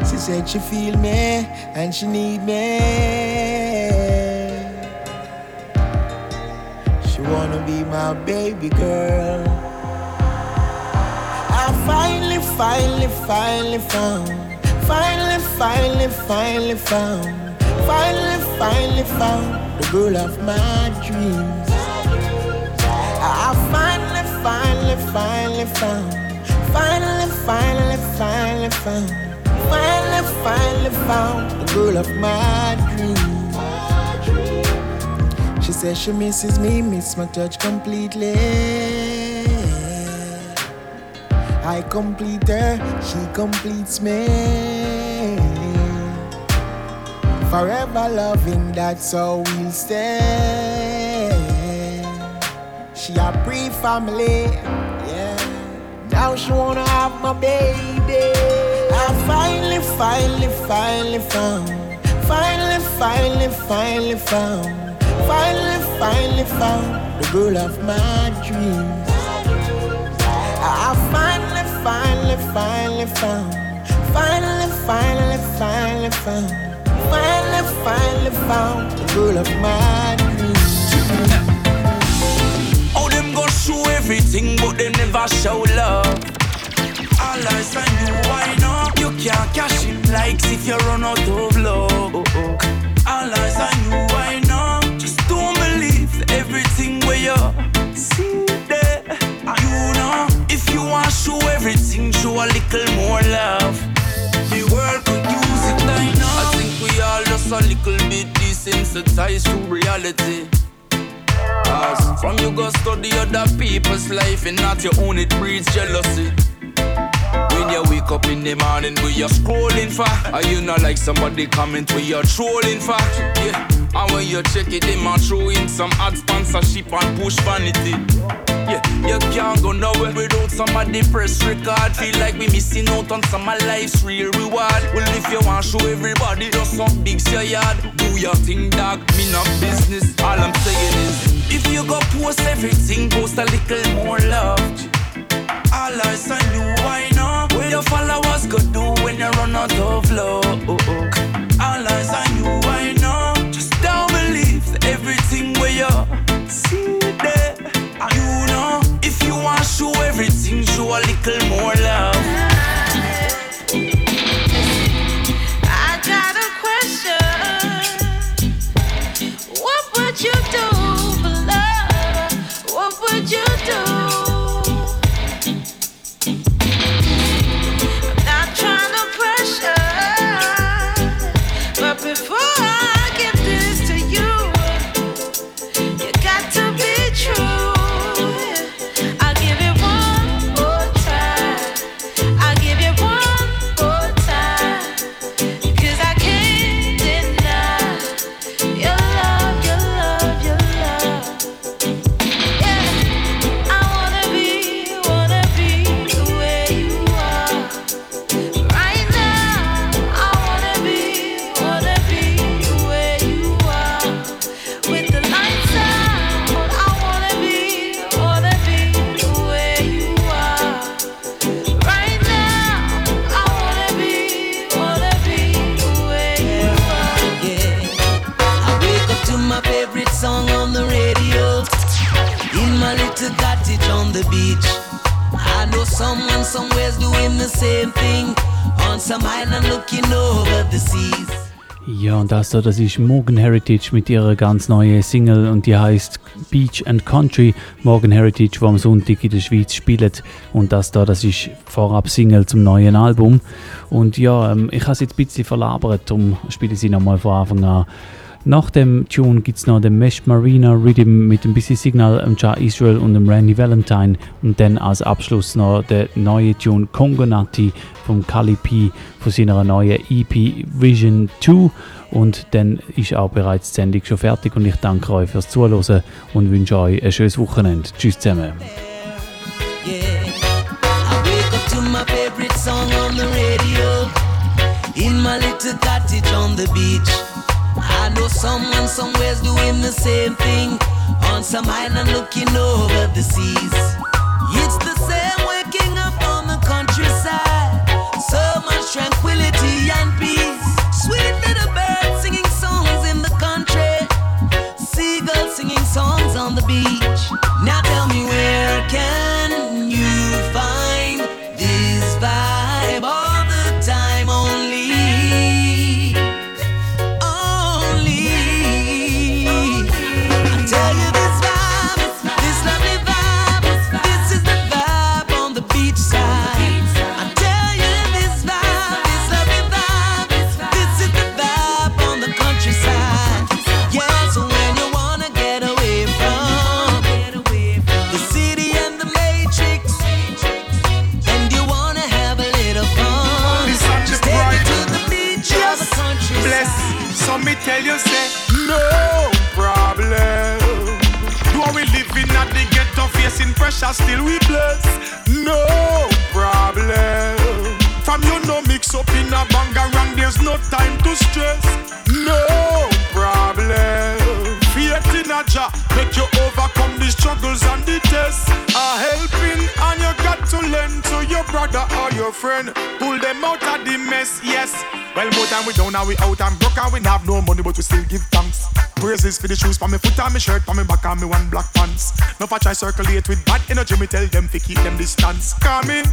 She said she feel me and she need me. She wanna be my baby girl. I finally, finally, finally found. Finally, finally, finally found. Finally, finally found the girl of my dreams. I finally, finally, finally found. Finally, finally, finally found. Finally, finally found the girl of my dreams. She says she misses me, miss my touch completely. I complete her, she completes me. Forever loving, that's how we'll stay. She a pre-family, yeah. Now she wanna have my baby. I finally, finally, finally found. Finally, finally, finally found. Finally, finally found the girl of my dreams. I finally, finally, finally found. Finally, finally, finally found. Finally, finally found the girl of my dreams. How them go show everything, but they never show love. All eyes on you, why not? You can't cash in likes if you run out of love. All eyes on you, why not? Just don't believe everything where you see there. You know, if you want show everything, show a little more love. The world could use just a little bit desensitized to reality. Cause from you go study other people's life and not your own, it breeds jealousy. When you wake up in the morning, we you scrolling for? Are you not like somebody comment where you're trolling for? Yeah. And when you check it, they might throw in some ad sponsorship and push vanity. Yeah, you can't go nowhere without somebody press record. Feel like we missing out on some of life's real reward. Well, if you want show everybody, just some big your yard. Do your thing, dog. Me not business. All I'm saying is, if you go post everything, post a little more love. All eyes on you, why not? What your followers go do when you run out of love? All eyes on you, everything where you see there. You know, if you want to show everything, show a little more love. Same thing. On some island looking over the seas. Ja, und das da, das ist Morgan Heritage mit ihrer ganz neuen Single und die heißt Beach and Country. Morgan Heritage, wo am Sonntag in der Schweiz spielt. Und das da, das ist vorab Single zum neuen Album. Und ja, ähm, ich habe es jetzt ein bisschen verlabert, darum spiele ich sie nochmal von Anfang an. Nach dem Tune gibt es noch den Mesh Marina Rhythm mit dem Busy Signal, dem Ja Israel und dem Randy Valentine. Und dann als Abschluss noch der neue Tune Congo Nati vom Kali P von seiner neuen EP Vision 2. Und dann ist auch bereits die Sendung schon fertig und ich danke euch fürs Zuhören und wünsche euch ein schönes Wochenende. Tschüss zusammen. In my little cottage on the beach. I know someone somewhere's doing the same thing. On some island looking over the seas. It's the same waking up on the countryside. So much tranquility and peace. Sweet little birds singing songs in the country. Seagulls singing songs on the beach. Now tell me where can So me tell you, say, no problem. Do we living at the ghetto facing pressure, still we bless. No problem. From you no mix up in a bangarang, there's no time to stress. No problem. Faith in a Jah make you overcome the struggles and the tests. A helping and you got to lend to your brother friend. Pull them out of the mess, yes. Well, more time we down and we out and broke and we have no money, but we still give thanks. Praises for the shoes for me foot and me shirt, for me back and me one black pants. No for try circulate with bad energy, me tell them to keep them distance. Come in,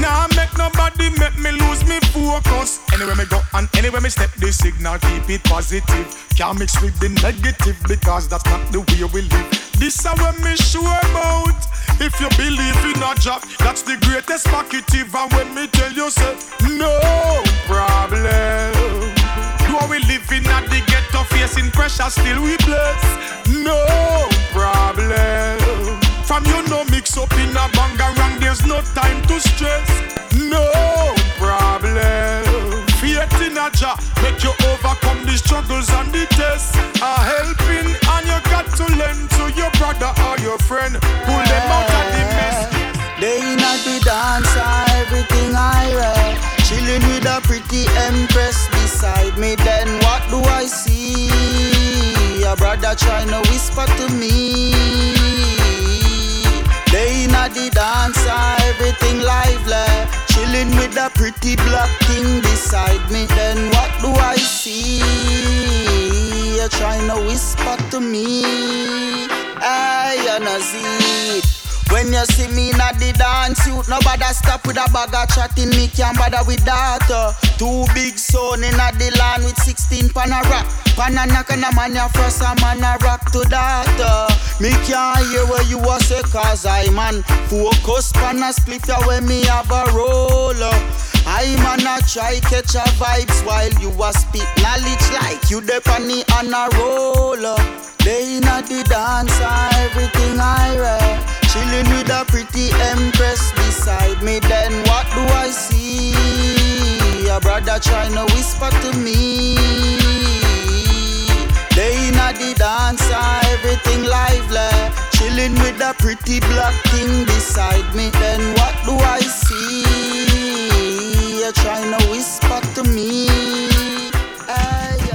nah make nobody make me lose me focus. Anywhere me go and anywhere me step, the signal keep it positive. Can't mix with the negative because that's not the way we live. This is what me sure about. If you believe in a job, that's the greatest. And when me tell you, say, no problem. Do we living at the ghetto facing pressure, still we bless? No problem. From you no mix up in a bangarang, there's no time to stress. No problem. Faith in a Jah make you overcome the struggles and the tests. A helping and you got to lend to your brother or your friend. Pull I read. Chilling with a pretty empress beside me. Then what do I see? A brother trying to whisper to me. They not the dancer, everything lively. Chilling with a pretty black thing beside me. Then what do I see? Trying to whisper to me. I wanna see. When you see me in the dance suit, nobody stop with a bag of chatting. Me can't bother with that. uh. Two big son in the land with 16 pan a rock. Pan a knock and a man ya first a man a rock to that. uh. Me can't hear what you a say cause I man focus pan a split when me have a roll. uh. I man a try catch a vibes while you a spit knowledge like you the funny on a roll. uh. They inna the dancer, everything I read. Chilling with a pretty empress beside me. Then what do I see? A brother trying to whisper to me. They inna the dancer, everything lively. Chilling with a pretty black thing beside me. Then what do I see? A trying to whisper to me. I